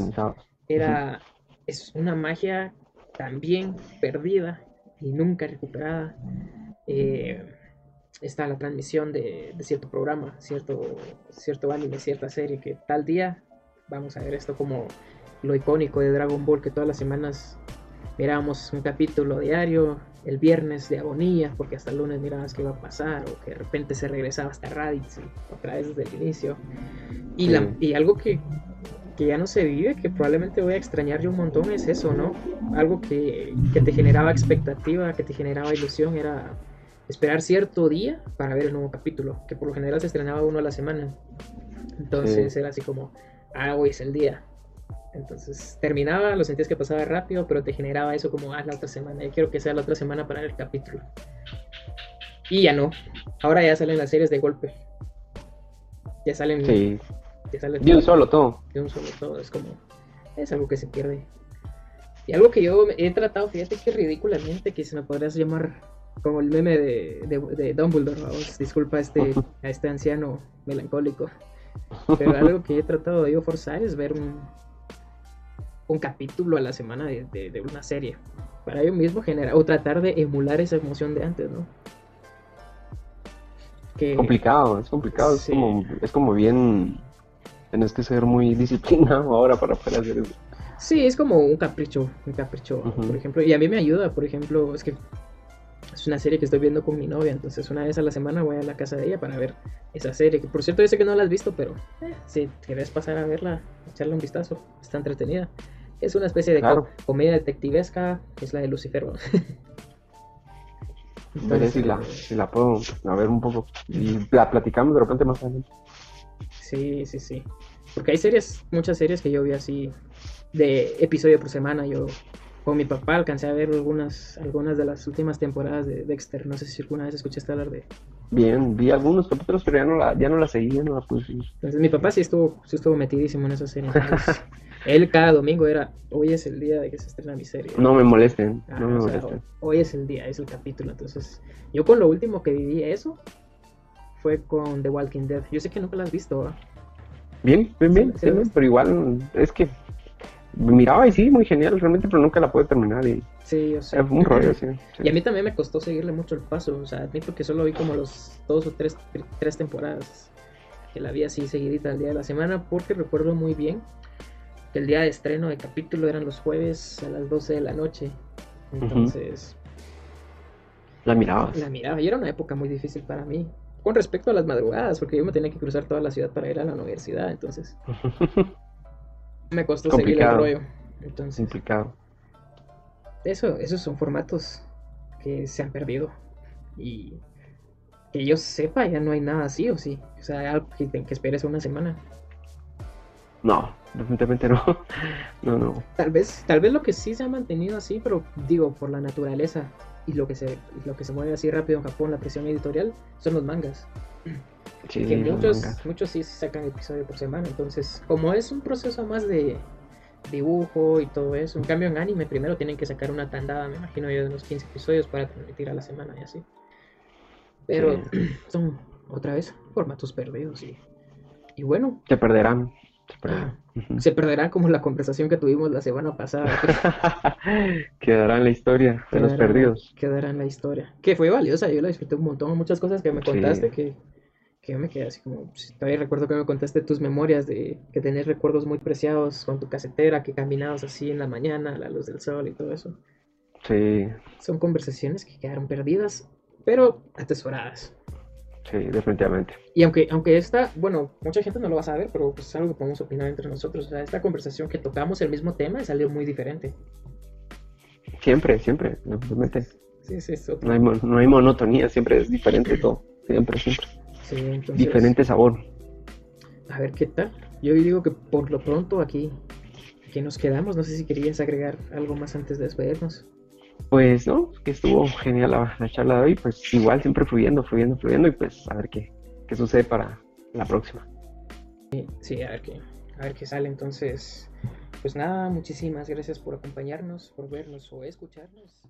S1: era, es una magia también perdida y nunca recuperada. Eh, está la transmisión de, cierto programa, cierto, cierto anime, cierta serie, que tal día vamos a ver esto como lo icónico de Dragon Ball, que todas las semanas mirábamos un capítulo diario, el viernes de agonía, porque hasta el lunes mirabas qué iba a pasar, o que de repente se regresaba hasta Raditz otra vez desde el inicio. Y, la, y algo que, que, ya no se vive, que probablemente voy a extrañar yo un montón, es eso, ¿no? Algo que, que te generaba expectativa, que te generaba ilusión, era esperar cierto día para ver el nuevo capítulo, que por lo general se estrenaba uno a la semana. Entonces era así como, ah, hoy es el día. Entonces terminaba, lo sentías que pasaba rápido, pero te generaba eso como, ah, la otra semana, yo quiero que sea la otra semana para el capítulo. Y ya no. Ahora ya salen las series de golpe. Ya salen.
S2: Sí. de un solo todo.
S1: De un solo todo. Es como. Es algo que se pierde. Y algo que yo he tratado, fíjate que ridículamente, que se me podrías llamar como el meme de, de, Dumbledore. Disculpa a este, a este anciano melancólico. Pero algo que he tratado de yo forzar es ver un, un capítulo a la semana de, una serie. Para ello mismo generar o tratar de emular esa emoción de antes, ¿no?
S2: Que, complicado, es complicado, es, como, es como bien, tienes que ser muy disciplinado ahora para poder hacer eso.
S1: Sí, es como un capricho, un capricho, por ejemplo, y a mí me ayuda, por ejemplo, es que es una serie que estoy viendo con mi novia, entonces una vez a la semana voy a la casa de ella para ver esa serie, que por cierto yo sé que no la has visto, pero eh, si quieres pasar a verla, echarle un vistazo, está entretenida. Es una especie de comedia detectivesca, es la de Lucifer.
S2: Entonces, si la, si la puedo a ver un poco y la platicamos de repente más adelante.
S1: Sí, sí, sí. Porque hay series, muchas series que yo vi así de episodio por semana. Yo con mi papá alcancé a ver algunas, algunas de las últimas temporadas de Dexter. No sé si alguna vez escuchaste hablar de.
S2: Bien, vi algunos capítulos, pero ya no la, ya no la seguí, ya no la puse.
S1: Entonces mi papá sí estuvo, sí estuvo metidísimo en esa serie. Él cada domingo era, hoy es el día de que se estrena mi serie.
S2: No me molesten, ah, no me molesten.
S1: Hoy es el día, es el capítulo. Entonces, yo con lo último que viví eso fue con The Walking Dead. Yo sé que nunca la has visto,
S2: Bien, bien, bien, pero igual es que miraba y sí, muy genial realmente, pero nunca la pude terminar y
S1: sí, yo sé.
S2: un rollo, sí,
S1: Y a mí también me costó seguirle mucho el paso, o sea, admito que solo vi como los dos o tres, tres temporadas que la vi así seguidita al día de la semana, porque recuerdo muy bien el día de estreno de capítulo eran los jueves a las 12 de la noche. Entonces...
S2: La miraba.
S1: La miraba. Y era una época muy difícil para mí. Con respecto a las madrugadas, porque yo me tenía que cruzar toda la ciudad para ir a la universidad. Entonces... me costó seguir el rollo. Entonces...
S2: Complicado.
S1: Eso, esos son formatos que se han perdido. Y que yo sepa, ya no hay nada así o sí. O sea, algo que, que esperes una semana.
S2: No, definitivamente no. No, no.
S1: Tal vez, tal vez lo que sí se ha mantenido así, pero digo, por la naturaleza y lo que se lo que se mueve así rápido en Japón, la presión editorial, son los mangas.
S2: Sí,
S1: que muchos, muchos sí sacan episodio por semana, entonces como es un proceso más de dibujo y todo eso, en cambio en anime primero tienen que sacar una tandada, me imagino yo, de unos 15 episodios para transmitir a la semana y así. Pero son otra vez formatos perdidos y, y bueno,
S2: Se perderán. Se
S1: ah,
S2: perderán.
S1: Se perderá como la conversación que tuvimos la semana pasada.
S2: Quedará en la historia de los perdidos.
S1: Quedará en la historia. Que fue valiosa, yo la disfruté un montón. Muchas cosas que me
S2: Sí.
S1: contaste que, que yo me quedé así como. pues, Todavía recuerdo que me contaste tus memorias de que tenés recuerdos muy preciados con tu casetera, que caminabas así en la mañana a la luz del sol y todo eso.
S2: Sí,
S1: Son conversaciones que quedaron perdidas, pero atesoradas.
S2: sí, definitivamente.
S1: Y aunque, aunque esta, bueno, mucha gente no lo va a saber, pero pues es algo que podemos opinar entre nosotros. O sea, esta conversación que tocamos el mismo tema salió muy diferente.
S2: Siempre, siempre, definitivamente.
S1: Sí, sí, es otro.
S2: No hay, no hay monotonía, siempre es diferente todo. Siempre, siempre.
S1: Sí, entonces,
S2: Diferente sabor.
S1: A ver qué tal. Yo digo que por lo pronto aquí, aquí nos quedamos. No sé si querías agregar algo más antes de despedirnos.
S2: Pues no, que estuvo genial la, la charla de hoy, pues igual siempre fluyendo, fluyendo, fluyendo y pues a ver qué, qué sucede para la próxima.
S1: Sí, a ver qué, a ver qué sale. Entonces, pues nada, muchísimas gracias por acompañarnos, por vernos o escucharnos.